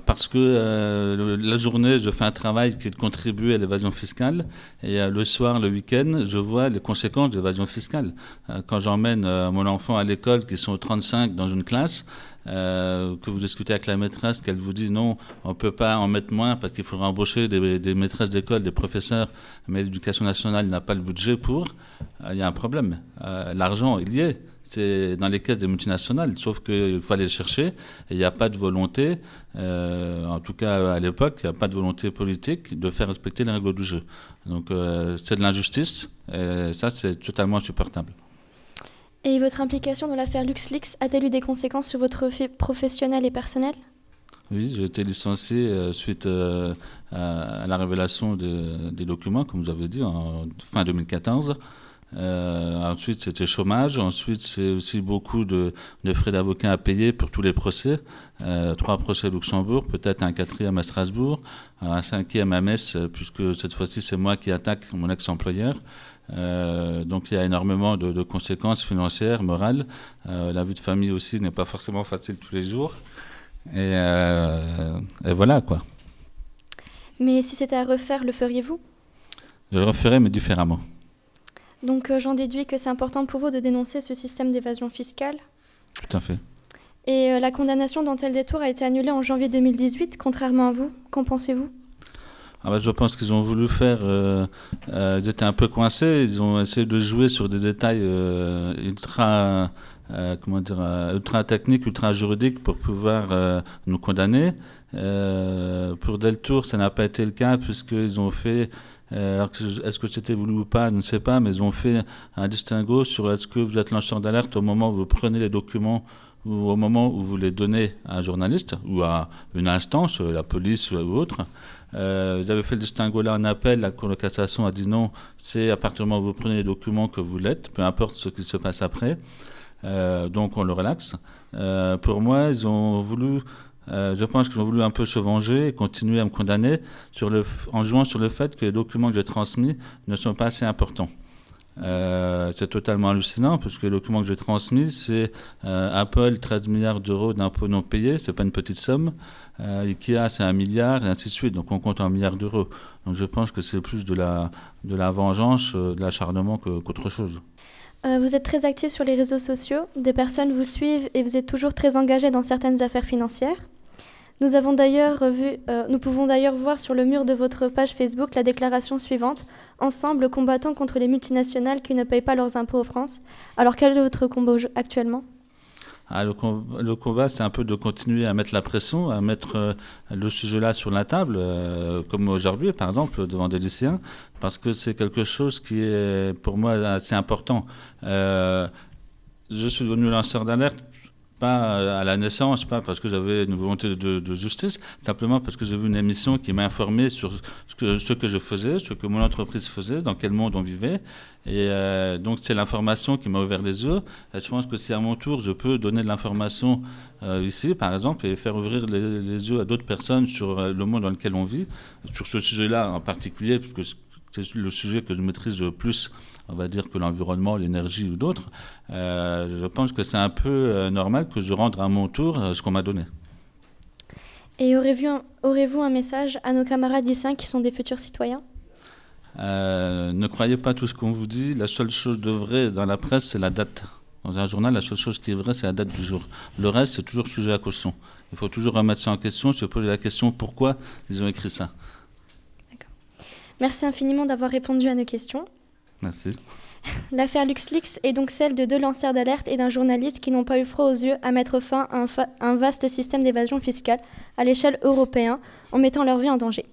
parce que euh, la journée, je fais un travail qui contribue à l'évasion fiscale, et euh, le soir, le week-end, je vois les conséquences de l'évasion fiscale. quand j'emmène mon enfant à l'école, qui sont 35 dans une classe, euh, que vous discutez avec la maîtresse, qu'elle vous dit non, on ne peut pas en mettre moins parce qu'il faudra embaucher des, maîtresses d'école, des professeurs, mais l'éducation nationale n'a pas le budget pour, euh, il y a un problème. Euh, l'argent, il y est. C'est dans les caisses des multinationales, sauf qu'il aller le chercher et il n'y a pas de volonté, en tout cas à l'époque, il n'y a pas de volonté politique de faire respecter les règles du jeu. Donc c'est de l'injustice et ça c'est totalement insupportable. Et votre implication dans l'affaire LuxLeaks a-t-elle eu des conséquences sur votre vie professionnelle et personnelle Oui, j'ai été licencié euh, suite euh, à, la révélation des documents, comme vous avez dit, en fin 2014. Euh, ensuite, c'était chômage. Ensuite, c'est aussi beaucoup de, frais d'avocat à payer pour tous les procès. trois procès à Luxembourg, peut-être un quatrième à Strasbourg, un cinquième à Metz, puisque cette fois-ci, c'est moi qui attaque mon ex-employeur. Euh, donc il y a énormément de, conséquences financières, morales. Euh, la vie de famille aussi n'est pas forcément facile tous les jours. Et, euh, voilà quoi. Mais si c'était à refaire, le feriez-vous? Je le referais, mais différemment. Donc j'en déduis que c'est important pour vous de dénoncer ce système d'évasion fiscale Tout à fait. Et la condamnation d'Antel Détour a été annulée en janvier 2018, contrairement à vous. Qu'en pensez-vous? Ah bah, je pense qu'ils ont voulu faire. Euh, euh, ils étaient un peu coincés. Ils ont essayé de jouer sur des détails euh, ultra, comment dire, ultra techniques, ultra juridiques pour pouvoir nous condamner. pour Deltour, ça n'a pas été le cas puisqu'ils ont fait. Est-ce que c'était voulu ou pas, je ne sais pas, mais ils ont fait un distinguo sur est-ce que vous êtes lanceur d'alerte au moment où vous prenez les documents ou au moment où vous les donnez à un journaliste ou à une instance, la police ou autre. Euh, vous avez fait le distinguo là en appel, la Cour de cassation a dit non, c'est à partir du moment où vous prenez les documents que vous l'êtes, peu importe ce qui se passe après. Euh, donc on le relaxe. Euh, pour moi, ils ont voulu, euh, je pense qu'ils ont voulu un peu se venger et continuer à me condamner en jouant sur le fait que les documents que j'ai transmis ne sont pas assez importants. Euh, c'est totalement hallucinant parce que le document que j'ai transmis, c'est euh, Apple 13 milliards d'euros d'impôts non payés, c'est pas une petite somme. Euh, Ikea c'est un milliard et ainsi de suite. Donc on compte un milliard d'euros. Donc je pense que c'est plus de la vengeance, euh, de l'acharnement qu'autre chose. Vous êtes très actif sur les réseaux sociaux, des personnes vous suivent et vous êtes toujours très engagé dans certaines affaires financières. Nous, avons euh, nous pouvons d'ailleurs voir sur le mur de votre page Facebook la déclaration suivante Ensemble, combattons contre les multinationales qui ne payent pas leurs impôts en France. Alors, quel est votre combat actuellement? Ah, le, le combat, c'est un peu de continuer à mettre la pression, à mettre euh, le sujet-là sur la table, euh, comme aujourd'hui, par exemple, devant des lycéens, parce que c'est quelque chose qui est pour moi assez important. Je suis devenu lanceur d'alerte pas euh, à la naissance, pas parce que j'avais une volonté de, justice, simplement parce que j'ai vu une émission qui m'a informé sur ce que, je faisais, ce que mon entreprise faisait, dans quel monde on vivait. Et euh, donc c'est l'information qui m'a ouvert les yeux. Et je pense que si à mon tour je peux donner de l'information euh, ici, par exemple, et faire ouvrir les, yeux à d'autres personnes sur le monde dans lequel on vit, sur ce sujet-là en particulier, puisque c'est le sujet que je maîtrise le plus, on va dire, que l'environnement, l'énergie ou d'autres, euh, je pense que c'est un peu euh, normal que je rende à mon tour euh, ce qu'on m'a donné. Et aurez-vous un, message à nos camarades lycéens qui sont des futurs citoyens? Euh, ne croyez pas tout ce qu'on vous dit. La seule chose de vrai dans la presse, c'est la date. Dans un journal, la seule chose qui est vraie, c'est la date du jour. Le reste, c'est toujours sujet à caution. Il faut toujours remettre ça en question, se poser la question pourquoi ils ont écrit ça? Merci infiniment d'avoir répondu à nos questions. Merci. L'affaire LuxLeaks est donc celle de deux lanceurs d'alerte et d'un journaliste qui n'ont pas eu froid aux yeux à mettre fin à un, vaste système d'évasion fiscale à l'échelle européenne en mettant leur vie en danger.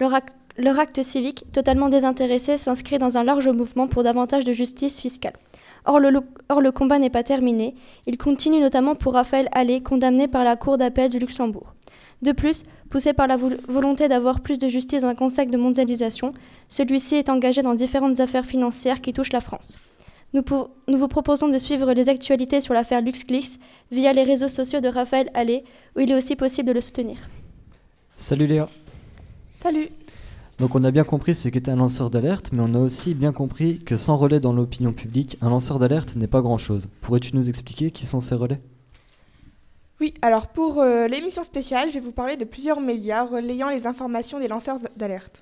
Leur, ac- leur acte civique, totalement désintéressé, s'inscrit dans un large mouvement pour davantage de justice fiscale. Or le, lo- or, le combat n'est pas terminé. Il continue notamment pour Raphaël Allais, condamné par la Cour d'appel du Luxembourg. De plus, poussé par la vol- volonté d'avoir plus de justice dans un contexte de mondialisation, celui-ci est engagé dans différentes affaires financières qui touchent la France. Nous, pour- nous vous proposons de suivre les actualités sur l'affaire LuxLeaks via les réseaux sociaux de Raphaël Allais, où il est aussi possible de le soutenir. Salut Léa. Salut Donc on a bien compris ce qu'était un lanceur d'alerte, mais on a aussi bien compris que sans relais dans l'opinion publique, un lanceur d'alerte n'est pas grand-chose. Pourrais-tu nous expliquer qui sont ces relais? Oui, alors pour euh, l'émission spéciale, je vais vous parler de plusieurs médias relayant les informations des lanceurs d'alerte.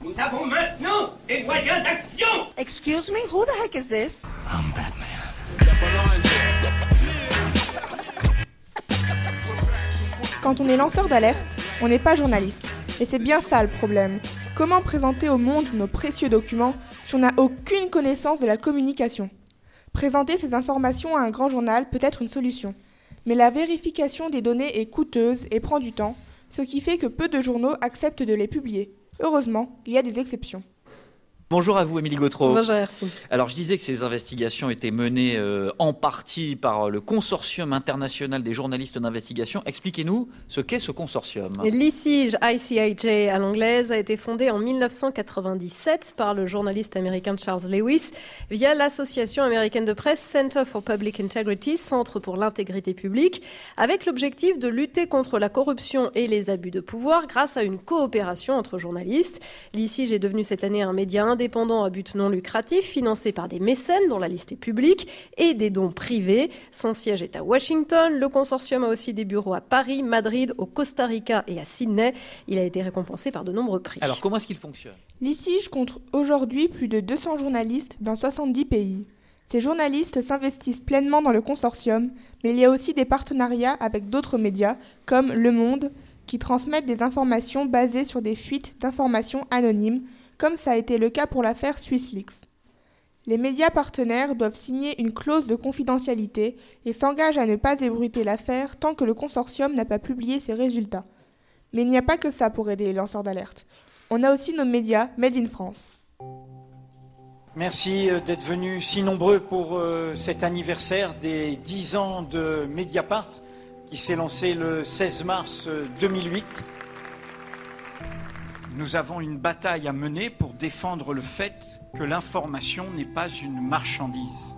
Nous avons maintenant des moyens d'action Excuse me, who the heck is this? Quand on est lanceur d'alerte, on n'est pas journaliste. Et c'est bien ça le problème. Comment présenter au monde nos précieux documents si on n'a aucune connaissance de la communication? Présenter ces informations à un grand journal peut être une solution. Mais la vérification des données est coûteuse et prend du temps, ce qui fait que peu de journaux acceptent de les publier. Heureusement, il y a des exceptions. Bonjour à vous, Émilie Gautreau. Bonjour, merci. Alors, je disais que ces investigations étaient menées euh, en partie par le Consortium international des journalistes d'investigation. Expliquez-nous ce qu'est ce consortium. L'ICIJ, ICIJ à l'anglaise, a été fondé en 1997 par le journaliste américain Charles Lewis via l'association américaine de presse Center for Public Integrity, Centre pour l'intégrité publique, avec l'objectif de lutter contre la corruption et les abus de pouvoir grâce à une coopération entre journalistes. L'ICIJ est devenu cette année un média indépendant à but non lucratif, financé par des mécènes dont la liste est publique et des dons privés. Son siège est à Washington. Le consortium a aussi des bureaux à Paris, Madrid, au Costa Rica et à Sydney. Il a été récompensé par de nombreux prix. Alors, comment est-ce qu'il fonctionne? L'ICIJ compte aujourd'hui plus de 200 journalistes dans 70 pays. Ces journalistes s'investissent pleinement dans le consortium, mais il y a aussi des partenariats avec d'autres médias, comme Le Monde, qui transmettent des informations basées sur des fuites d'informations anonymes, comme ça a été le cas pour l'affaire SwissLeaks. Les médias partenaires doivent signer une clause de confidentialité et s'engagent à ne pas ébruiter l'affaire tant que le consortium n'a pas publié ses résultats. Mais il n'y a pas que ça pour aider les lanceurs d'alerte. On a aussi nos médias Made in France. Merci euh, d'être venus si nombreux pour euh, cet anniversaire des 10 ans de Mediapart qui s'est lancé le 16 mars euh, 2008. Nous avons une bataille à mener pour défendre le fait que l'information n'est pas une marchandise.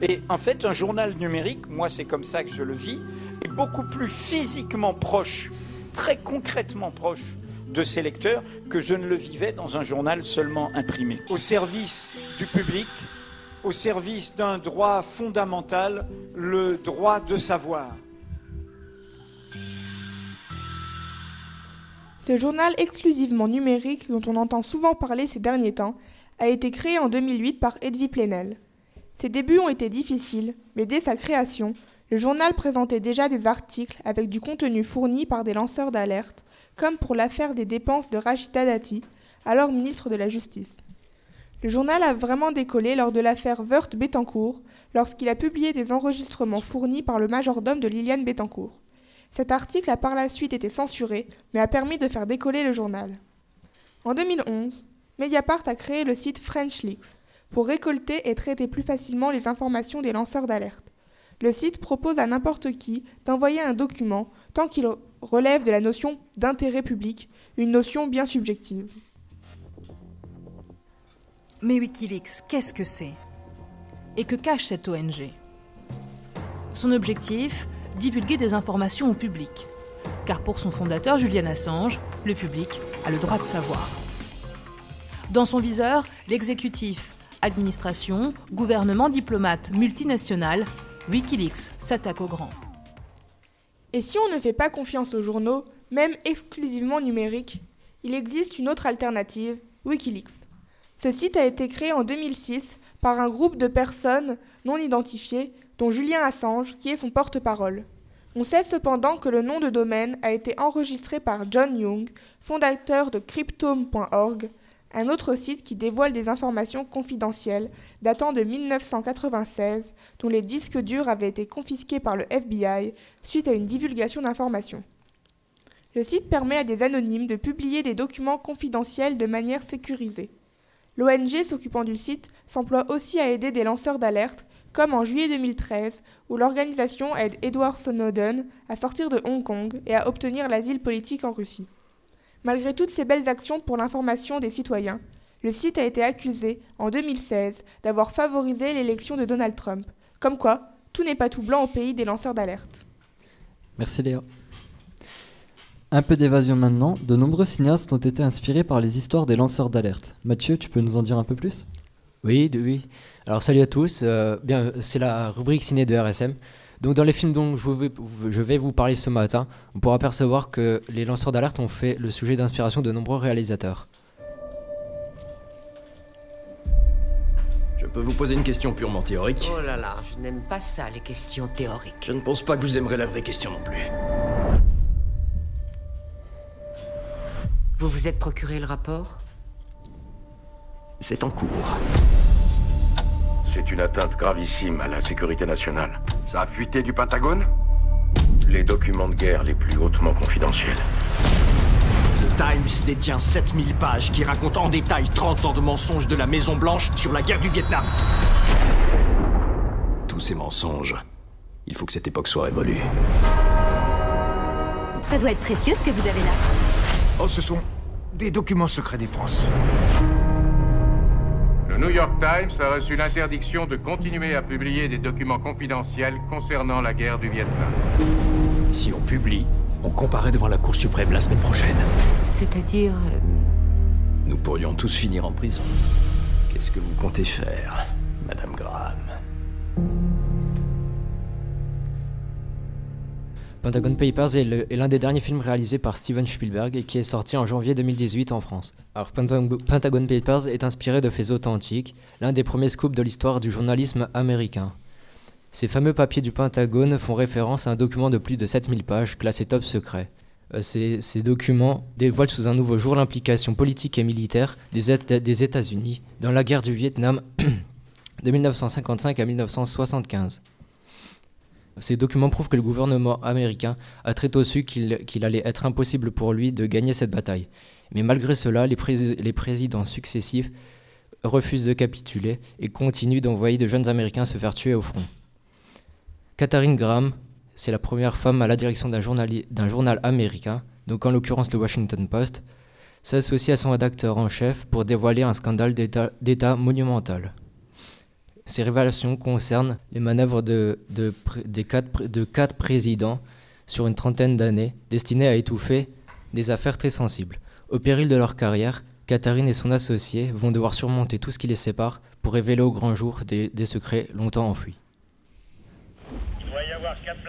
Et en fait, un journal numérique, moi c'est comme ça que je le vis, est beaucoup plus physiquement proche, très concrètement proche de ses lecteurs que je ne le vivais dans un journal seulement imprimé. Au service du public, au service d'un droit fondamental, le droit de savoir. Ce journal exclusivement numérique dont on entend souvent parler ces derniers temps a été créé en 2008 par Edwy Plenel. Ses débuts ont été difficiles, mais dès sa création, le journal présentait déjà des articles avec du contenu fourni par des lanceurs d'alerte, comme pour l'affaire des dépenses de Rachida Dati, alors ministre de la Justice. Le journal a vraiment décollé lors de l'affaire Wörth Bettencourt, lorsqu'il a publié des enregistrements fournis par le majordome de Liliane Bettencourt. Cet article a par la suite été censuré, mais a permis de faire décoller le journal. En 2011, Mediapart a créé le site French Leaks pour récolter et traiter plus facilement les informations des lanceurs d'alerte. Le site propose à n'importe qui d'envoyer un document tant qu'il relève de la notion d'intérêt public, une notion bien subjective. Mais Wikileaks, qu'est-ce que c'est? Et que cache cette ONG Son objectif? Divulguer des informations au public. Car pour son fondateur Julian Assange, le public a le droit de savoir. Dans son viseur, l'exécutif, administration, gouvernement, diplomate, multinational, Wikileaks s'attaque au grand. Et si on ne fait pas confiance aux journaux, même exclusivement numériques, il existe une autre alternative, Wikileaks. Ce site a été créé en 2006 par un groupe de personnes non identifiées dont Julien Assange, qui est son porte-parole. On sait cependant que le nom de domaine a été enregistré par John Young, fondateur de cryptome.org, un autre site qui dévoile des informations confidentielles datant de 1996, dont les disques durs avaient été confisqués par le FBI suite à une divulgation d'informations. Le site permet à des anonymes de publier des documents confidentiels de manière sécurisée. L'ONG s'occupant du site s'emploie aussi à aider des lanceurs d'alerte comme en juillet 2013, où l'organisation aide Edward Snowden à sortir de Hong Kong et à obtenir l'asile politique en Russie. Malgré toutes ces belles actions pour l'information des citoyens, le site a été accusé, en 2016, d'avoir favorisé l'élection de Donald Trump. Comme quoi, tout n'est pas tout blanc au pays des lanceurs d'alerte. Merci Léa. Un peu d'évasion maintenant. De nombreux cinéastes ont été inspirés par les histoires des lanceurs d'alerte. Mathieu, tu peux nous en dire un peu plus? Oui, oui. Alors salut à tous, euh, bien c'est la rubrique ciné de RSM. Donc dans les films dont je vais, je vais vous parler ce matin, on pourra percevoir que les lanceurs d'alerte ont fait le sujet d'inspiration de nombreux réalisateurs. Je peux vous poser une question purement théorique Oh là là, je n'aime pas ça, les questions théoriques. Je ne pense pas que vous aimerez la vraie question non plus. Vous vous êtes procuré le rapport? C'est en cours. C'est une atteinte gravissime à la sécurité nationale. Ça a fuité du Pentagone Les documents de guerre les plus hautement confidentiels. Le Times détient 7000 pages qui racontent en détail 30 ans de mensonges de la Maison Blanche sur la guerre du Vietnam. Tous ces mensonges, il faut que cette époque soit révolue. Ça doit être précieux ce que vous avez là. Oh, ce sont des documents secrets des France. Le New York Times a reçu l'interdiction de continuer à publier des documents confidentiels concernant la guerre du Vietnam. Si on publie, on comparait devant la Cour suprême la semaine prochaine. C'est-à-dire... euh, Nous pourrions tous finir en prison. Qu'est-ce que vous comptez faire, Madame Graham? Pentagon Papers est l'un des derniers films réalisés par Steven Spielberg et qui est sorti en janvier 2018 en France. Alors Pentagon, Papers est inspiré de faits authentiques, l'un des premiers scoops de l'histoire du journalisme américain. Ces fameux papiers du Pentagone font référence à un document de plus de 7000 pages classé top secret. Euh, Ces, ces documents dévoilent sous un nouveau jour l'implication politique et militaire des, des États-Unis dans la guerre du Vietnam de 1955 à 1975. Ces documents prouvent que le gouvernement américain a très tôt su qu'il allait être impossible pour lui de gagner cette bataille. Mais malgré cela, les, prési- les présidents successifs refusent de capituler et continuent d'envoyer de jeunes Américains se faire tuer au front. Katharine Graham, c'est la première femme à la direction d'un journal américain, donc en l'occurrence le Washington Post, s'associe à son rédacteur en chef pour dévoiler un scandale d'État monumental. Ces révélations concernent les manœuvres de, quatre, pr- de quatre présidents sur une trentaine d'années, destinées à étouffer des affaires très sensibles. Au péril de leur carrière, Catherine et son associé vont devoir surmonter tout ce qui les sépare pour révéler au grand jour des, secrets longtemps enfouis. Il doit y avoir quatre.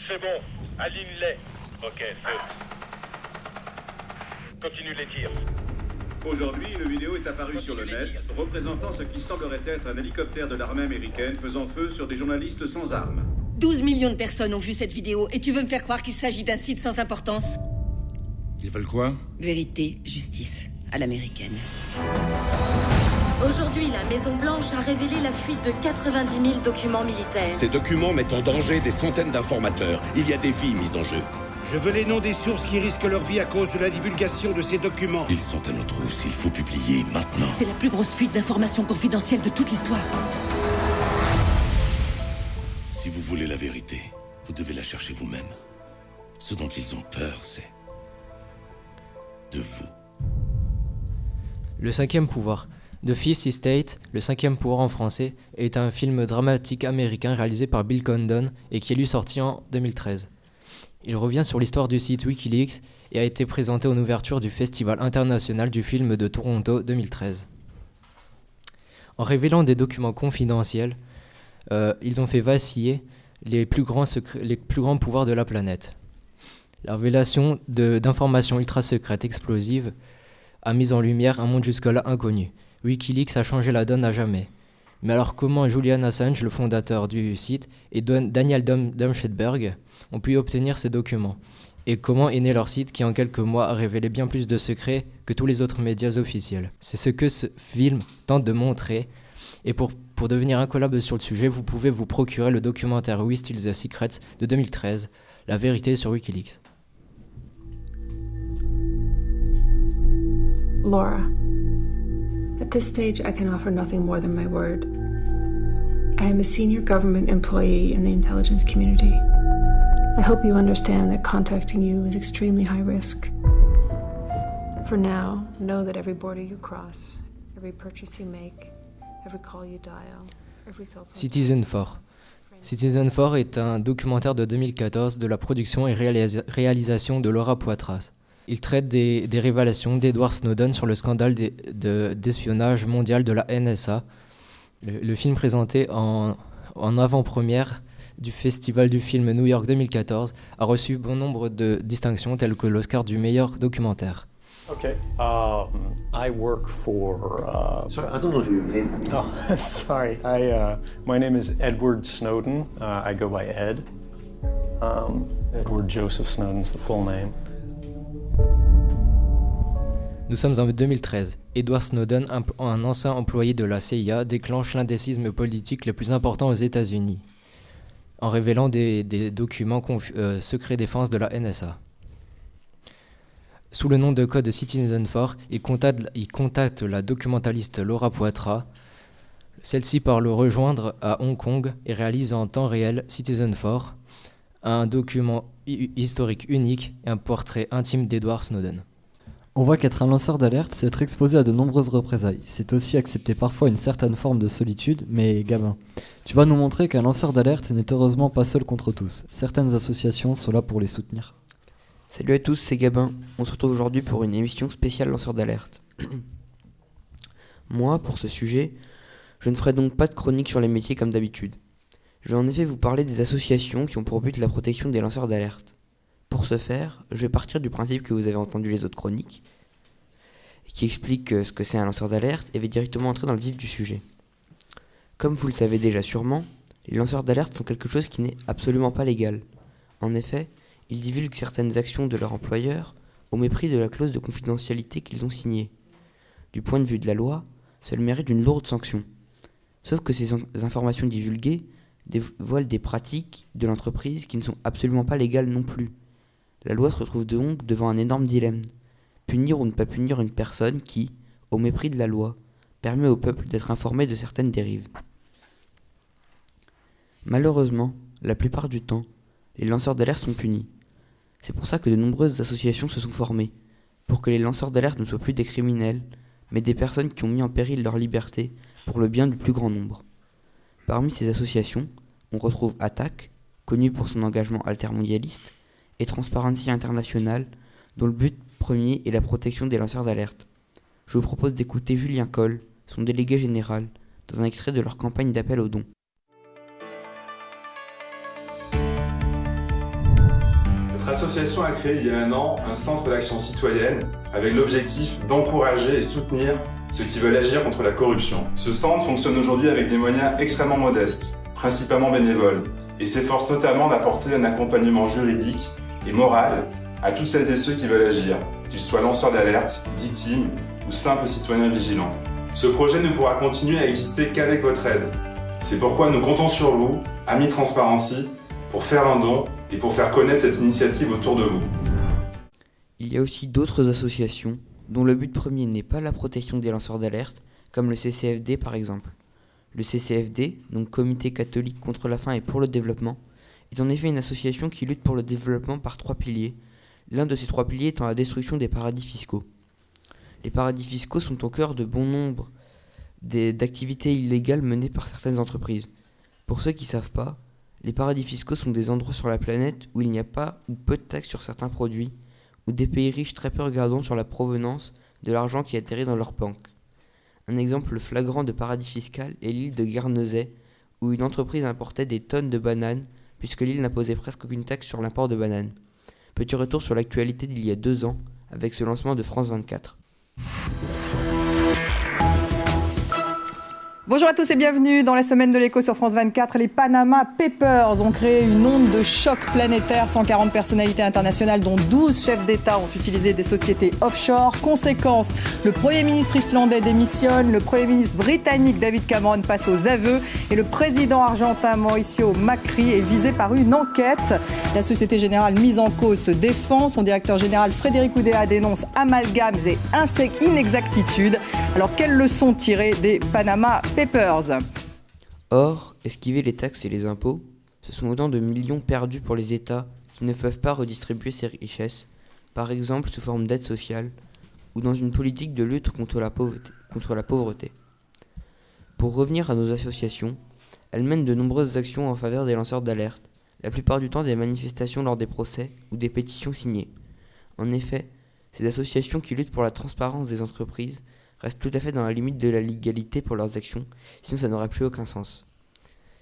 C'est aligne-les. Ok. Continue. Aujourd'hui, une vidéo est apparue sur le net représentant ce qui semblerait être un hélicoptère de l'armée américaine faisant feu sur des journalistes sans armes. 12 millions de personnes ont vu cette vidéo et tu veux me faire croire qu'il s'agit d'un site sans importance? Ils veulent quoi? Vérité, justice, à l'américaine. Aujourd'hui, la Maison-Blanche a révélé la fuite de 90 000 documents militaires. Ces documents mettent en danger des centaines d'informateurs. Il y a des vies mises en jeu. Je veux les noms des sources qui risquent leur vie à cause de la divulgation de ces documents. Ils sont à nos trousses, il faut publier maintenant. C'est la plus grosse fuite d'informations confidentielles de toute l'histoire. Si vous voulez la vérité, vous devez la chercher vous-même. Ce dont ils ont peur, c'est de vous. Le cinquième pouvoir. The Fifth Estate, le cinquième pouvoir en français, est un film dramatique américain réalisé par Bill Condon et qui est lui sorti en 2013. Il revient sur l'histoire du site Wikileaks et a été présenté en ouverture du Festival international du film de Toronto 2013. En révélant des documents confidentiels, euh, ils ont fait vaciller les plus, grands les plus grands pouvoirs de la planète. La révélation d'informations ultra secrètes explosives a mis en lumière un monde jusque-là inconnu. Wikileaks a changé la donne à jamais. Mais alors comment Julian Assange, le fondateur du site, et Daniel Dumschetberg ont pu obtenir ces documents? Et comment est né leur site qui en quelques mois a révélé bien plus de secrets que tous les autres médias officiels? C'est ce que ce film tente de montrer. Et pour, pour devenir incollable sur le sujet, vous pouvez vous procurer le documentaire We Still the Secrets de 2013, La vérité sur Wikileaks. Laura. At this stage, I can offer nothing more than my word. I am a senior government employee in the intelligence community. I hope you understand that contacting you is extremely high risk. For now, know that every border you cross, every purchase you make, every call you dial, every cell phone. Citizen 4. Citizen 4 est un documentaire de 2014 de la production et réalisa réalisation de Laura Poitras. Il traite des, des révélations d'Edward Snowden sur le scandale d'espionnage de, mondial de la NSA. Le, le film présenté en, en avant-première du Festival du film New York 2014 a reçu bon nombre de distinctions telles que l'Oscar du meilleur documentaire. Okay, um, I work for. Uh, sorry, I don't know your name. Oh, sorry. I uh, my name is Edward Snowden. Uh, I go by Ed. Um, Edward Joseph Snowden's the full name. Nous sommes en 2013. Edward Snowden, un, ancien employé de la CIA, déclenche l'indécisme politique le plus important aux États-Unis, en révélant des, des documents euh, secrets défense de la NSA. Sous le nom de code Citizen4, il contacte, il contacte la documentaliste Laura Poitras. Celle-ci part le rejoindre à Hong Kong et réalise en temps réel Citizen4, un document historique unique et un portrait intime d'Edward Snowden. On voit qu'être un lanceur d'alerte, c'est être exposé à de nombreuses représailles. C'est aussi accepter parfois une certaine forme de solitude, mais Gabin, tu vas nous montrer qu'un lanceur d'alerte n'est heureusement pas seul contre tous. Certaines associations sont là pour les soutenir. Salut à tous, c'est Gabin. On se retrouve aujourd'hui pour une émission spéciale lanceur d'alerte. Moi, pour ce sujet, je ne ferai donc pas de chronique sur les métiers comme d'habitude. Je vais en effet vous parler des associations qui ont pour but la protection des lanceurs d'alerte. Pour ce faire, je vais partir du principe que vous avez entendu les autres chroniques, qui expliquent ce que c'est un lanceur d'alerte, et vais directement entrer dans le vif du sujet. Comme vous le savez déjà sûrement, les lanceurs d'alerte font quelque chose qui n'est absolument pas légal. En effet, ils divulguent certaines actions de leur employeur au mépris de la clause de confidentialité qu'ils ont signée. Du point de vue de la loi, cela mérite une lourde sanction. Sauf que ces informations divulguées dévoilent des pratiques de l'entreprise qui ne sont absolument pas légales non plus. La loi se retrouve donc devant un énorme dilemme. Punir ou ne pas punir une personne qui, au mépris de la loi, permet au peuple d'être informé de certaines dérives. Malheureusement, la plupart du temps, les lanceurs d'alerte sont punis. C'est pour ça que de nombreuses associations se sont formées, pour que les lanceurs d'alerte ne soient plus des criminels, mais des personnes qui ont mis en péril leur liberté pour le bien du plus grand nombre. Parmi ces associations, on retrouve ATTAC, connu pour son engagement altermondialiste, et Transparency International, dont le but premier est la protection des lanceurs d'alerte. Je vous propose d'écouter Julien Coll, son délégué général, dans un extrait de leur campagne d'appel aux dons. Notre association a créé il y a un an un centre d'action citoyenne avec l'objectif d'encourager et soutenir ceux qui veulent agir contre la corruption. Ce centre fonctionne aujourd'hui avec des moyens extrêmement modestes, principalement bénévoles, et s'efforce notamment d'apporter un accompagnement juridique et moral à toutes celles et ceux qui veulent agir, qu'ils soient lanceurs d'alerte, victimes ou simples citoyens vigilants. Ce projet ne pourra continuer à exister qu'avec votre aide. C'est pourquoi nous comptons sur vous, Amis Transparency, pour faire un don et pour faire connaître cette initiative autour de vous. Il y a aussi d'autres associations dont le but premier n'est pas la protection des lanceurs d'alerte, comme le CCFD par exemple. Le CCFD, donc Comité catholique contre la faim et pour le développement, est en effet une association qui lutte pour le développement par trois piliers, l'un de ces trois piliers étant la destruction des paradis fiscaux. Les paradis fiscaux sont au cœur de bon nombre d'activités illégales menées par certaines entreprises. Pour ceux qui ne savent pas, les paradis fiscaux sont des endroits sur la planète où il n'y a pas ou peu de taxes sur certains produits, ou des pays riches très peu regardant sur la provenance de l'argent qui atterrit dans leurs banques. Un exemple flagrant de paradis fiscal est l'île de Guernesey, où une entreprise importait des tonnes de bananes, puisque l'île n'imposait presque aucune taxe sur l'import de bananes. Petit retour sur l'actualité d'il y a deux ans, avec ce lancement de France 24. Bonjour à tous et bienvenue dans la semaine de l'écho sur France 24. Les Panama Papers ont créé une onde de choc planétaire. 140 personnalités internationales, dont 12 chefs d'État, ont utilisé des sociétés offshore. Conséquence, le Premier ministre islandais démissionne, le Premier ministre britannique David Cameron passe aux aveux et le président argentin Mauricio Macri est visé par une enquête. La Société Générale mise en cause se défend. Son directeur général Frédéric Oudéa dénonce amalgames et inexactitudes. Alors quelles leçons tirer des Panama Papers? Or, esquiver les taxes et les impôts, ce sont autant de millions perdus pour les États qui ne peuvent pas redistribuer ces richesses, par exemple sous forme d'aide sociale ou dans une politique de lutte contre la, pauvreté, contre la pauvreté. Pour revenir à nos associations, elles mènent de nombreuses actions en faveur des lanceurs d'alerte, la plupart du temps des manifestations lors des procès ou des pétitions signées. En effet, ces associations qui luttent pour la transparence des entreprises restent tout à fait dans la limite de la légalité pour leurs actions, sinon ça n'aurait plus aucun sens.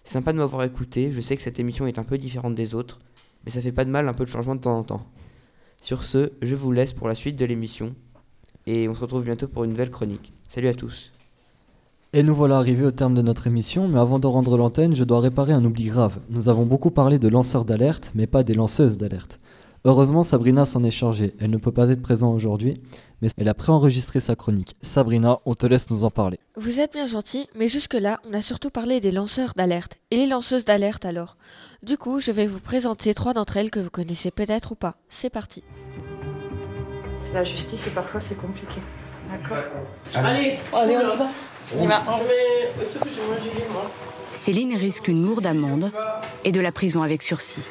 C'est sympa de m'avoir écouté, je sais que cette émission est un peu différente des autres, mais ça fait pas de mal un peu de changement de temps en temps. Sur ce, je vous laisse pour la suite de l'émission, et on se retrouve bientôt pour une nouvelle chronique. Salut à tous. Et nous voilà arrivés au terme de notre émission, mais avant de rendre l'antenne, je dois réparer un oubli grave. Nous avons beaucoup parlé de lanceurs d'alerte, mais pas des lanceuses d'alerte. Heureusement, Sabrina s'en est chargée. Elle ne peut pas être présente aujourd'hui, mais elle a préenregistré sa chronique. Sabrina, on te laisse nous en parler. Vous êtes bien gentil, mais jusque-là, on a surtout parlé des lanceurs d'alerte. Et les lanceuses d'alerte alors? Du coup, je vais vous présenter trois d'entre elles que vous connaissez peut-être ou pas. C'est parti. C'est la justice et parfois c'est compliqué. D'accord Allez, Allez, on va. Gilet, moi. Céline risque une lourde amende et de la prison avec sursis.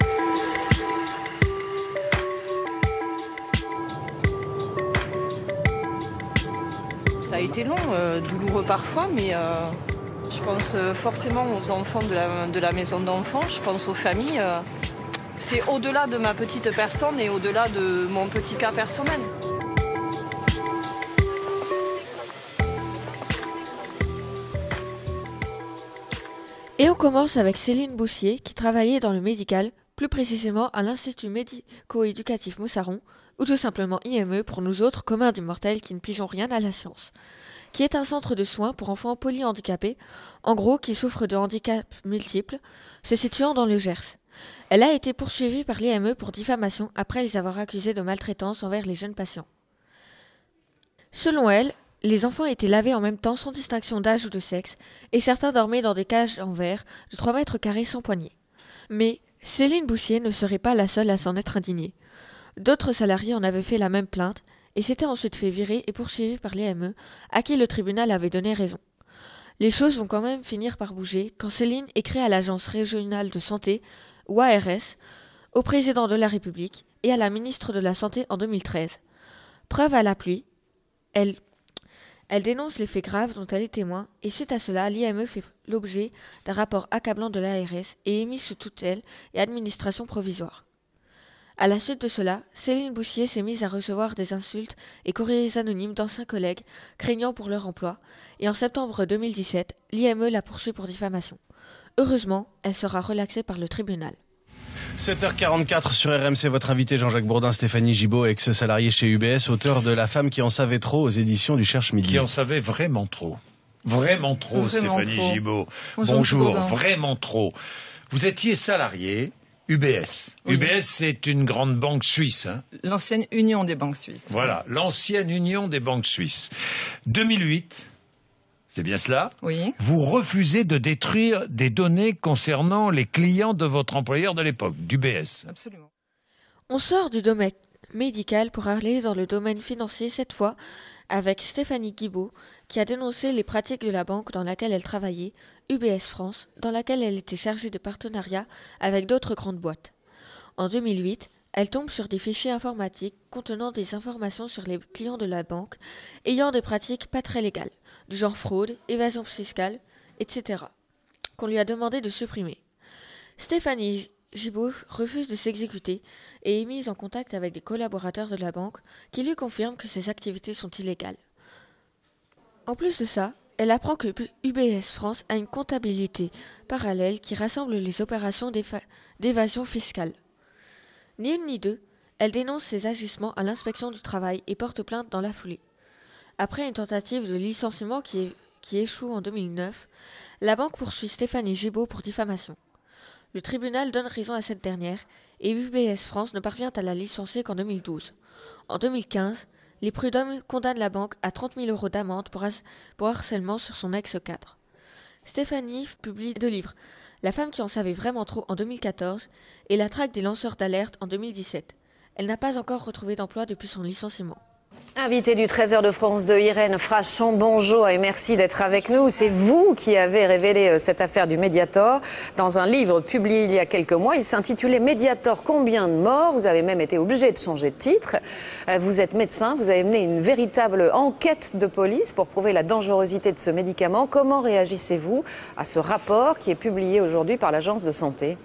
A été long, euh, douloureux parfois, mais euh, je pense euh, forcément aux enfants de la, de la maison d'enfants, je pense aux familles. c'est au-delà de ma petite personne et au-delà de mon petit cas personnel. Et on commence avec Céline Boussier, qui travaillait dans le médical, plus précisément à l'Institut médico-éducatif Moussaron, ou tout simplement IME pour nous autres communs du mortel qui ne pigeons rien à la science, qui est un centre de soins pour enfants polyhandicapés, en gros qui souffrent de handicaps multiples, se situant dans le Gers. Elle a été poursuivie par l'IME pour diffamation après les avoir accusés de maltraitance envers les jeunes patients. Selon elle, les enfants étaient lavés en même temps sans distinction d'âge ou de sexe, et certains dormaient dans des cages en verre de 3 mètres carrés sans poignée. Mais Céline Boussier ne serait pas la seule à s'en être indignée. D'autres salariés en avaient fait la même plainte et s'étaient ensuite fait virer et poursuivis par l'IME, à qui le tribunal avait donné raison. Les choses vont quand même finir par bouger quand Céline écrit à l'Agence régionale de santé, ou ARS, au président de la République et à la ministre de la Santé en 2013. Preuve à la pluie, elle, dénonce les faits graves dont elle est témoin et suite à cela, l'IME fait l'objet d'un rapport accablant de l'ARS et est mis sous tutelle et administration provisoire. À la suite de cela, Céline Boussier s'est mise à recevoir des insultes et courriers anonymes d'anciens collègues, craignant pour leur emploi, et en septembre 2017, l'IME la poursuit pour diffamation. Heureusement, elle sera relaxée par le tribunal. 7h44 sur RMC, votre invité Jean-Jacques Bourdin, Stéphanie Gibaud, ex-salarié chez UBS, auteur de La femme qui en savait trop aux éditions du Cherche Midi. Qui en savait vraiment trop. Vraiment trop, Vraiment Stéphanie trop. Gibaud. Bonjour, Bonjour, vraiment trop. Vous étiez salarié UBS. Oui. UBS, c'est une grande banque suisse. Hein L'ancienne Union des banques suisses. voilà, l'ancienne union des banques suisses. 2008, c'est bien cela? Oui. Vous refusez de détruire des données concernant les clients de votre employeur de l'époque, d'UBS. Absolument. On sort du domaine médical pour aller dans le domaine financier cette fois avec Stéphanie Guibaud qui a dénoncé les pratiques de la banque dans laquelle elle travaillait, UBS France, dans laquelle elle était chargée de partenariat avec d'autres grandes boîtes. En 2008, elle tombe sur des fichiers informatiques contenant des informations sur les clients de la banque ayant des pratiques pas très légales, du genre fraude, évasion fiscale, etc., qu'on lui a demandé de supprimer. Stéphanie Gibault refuse de s'exécuter et est mise en contact avec des collaborateurs de la banque qui lui confirment que ses activités sont illégales. En plus de ça, elle apprend que UBS France a une comptabilité parallèle qui rassemble les opérations d'éva- d'évasion fiscale. Ni une ni deux, elle dénonce ces agissements à l'inspection du travail et porte plainte dans la foulée. Après une tentative de licenciement qui, qui échoue en 2009, la banque poursuit Stéphanie Gibault pour diffamation. Le tribunal donne raison à cette dernière et UBS France ne parvient à la licencier qu'en 2012. En 2015, les prud'hommes condamnent la banque à 30 000 euros d'amende pour, pour harcèlement sur son ex-cadre. Stéphanie publie deux livres, La femme qui en savait vraiment trop en 2014 et La traque des lanceurs d'alerte en 2017. Elle n'a pas encore retrouvé d'emploi depuis son licenciement. Invité du Trésor de France de Irène Frachon, bonjour et merci d'être avec nous. C'est vous qui avez révélé euh, cette affaire du Mediator dans un livre publié il y a quelques mois. Il s'intitulait Mediator, combien de morts? Vous avez même été obligé de changer de titre. Euh, Vous êtes médecin, vous avez mené une véritable enquête de police pour prouver la dangerosité de ce médicament. Comment réagissez-vous à ce rapport qui est publié aujourd'hui par l'Agence de santé?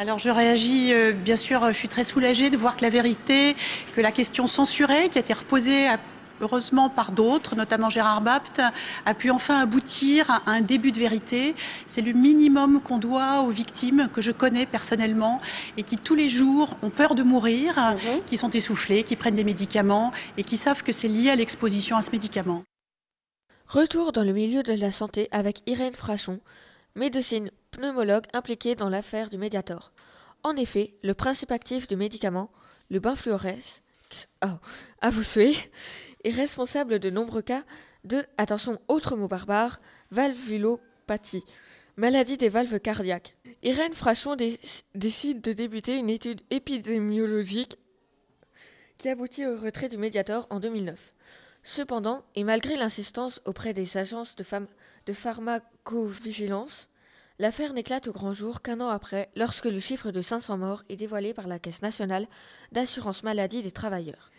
Alors je réagis, euh, bien sûr, je suis très soulagée de voir que la vérité, que la question censurée, qui a été reposée à- heureusement par d'autres, notamment Gérard Bapt, a pu enfin aboutir à un début de vérité. C'est le minimum qu'on doit aux victimes que je connais personnellement et qui tous les jours ont peur de mourir, qui sont essoufflées, qui prennent des médicaments et qui savent que c'est lié à l'exposition à ce médicament. Retour dans le milieu de la santé avec Irène Frachon, médecine pneumologue impliquée dans l'affaire du Mediator. En effet, le principe actif du médicament, le benfluorès, oh, à vous souhaiter, est responsable de nombreux cas de, attention, autre mot barbare, valvulopathie, maladie des valves cardiaques. Irène Frachon dé- décide de débuter une étude épidémiologique qui aboutit au retrait du Mediator en 2009. Cependant, et malgré l'insistance auprès des agences de pharmacovigilance, l'affaire n'éclate au grand jour qu'un an après, lorsque le chiffre de 500 morts est dévoilé par la Caisse nationale d'assurance maladie des travailleurs.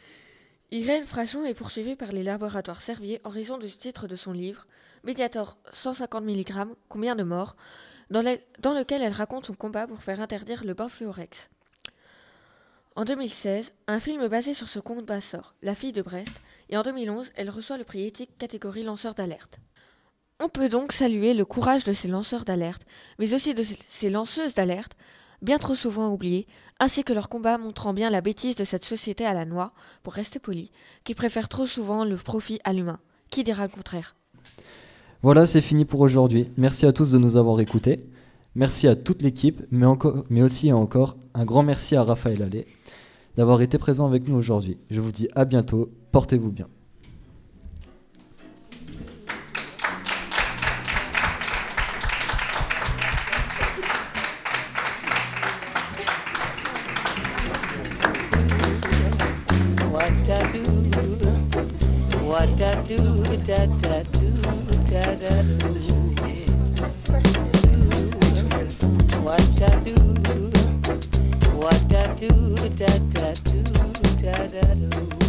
Irène Frachon est poursuivie par les laboratoires Servier en raison du titre de son livre Mediator 150 mg, combien de morts, dans, le- dans lequel elle raconte son combat pour faire interdire le benfluorex. En 2016, un film basé sur ce combat sort, La fille de Brest, et en 2011, elle reçoit le prix éthique catégorie lanceur d'alerte. On peut donc saluer le courage de ces lanceurs d'alerte, mais aussi de ces lanceuses d'alerte, bien trop souvent oubliées, ainsi que leur combat montrant bien la bêtise de cette société à la noix, pour rester poli, qui préfère trop souvent le profit à l'humain. Qui dira le contraire? Voilà, c'est fini pour aujourd'hui. Merci à tous de nous avoir écoutés. Merci à toute l'équipe, mais, mais aussi et encore un grand merci à Raphaël Allais d'avoir été présent avec nous aujourd'hui. Je vous dis à bientôt, portez-vous bien. What I do, da da do, da da do.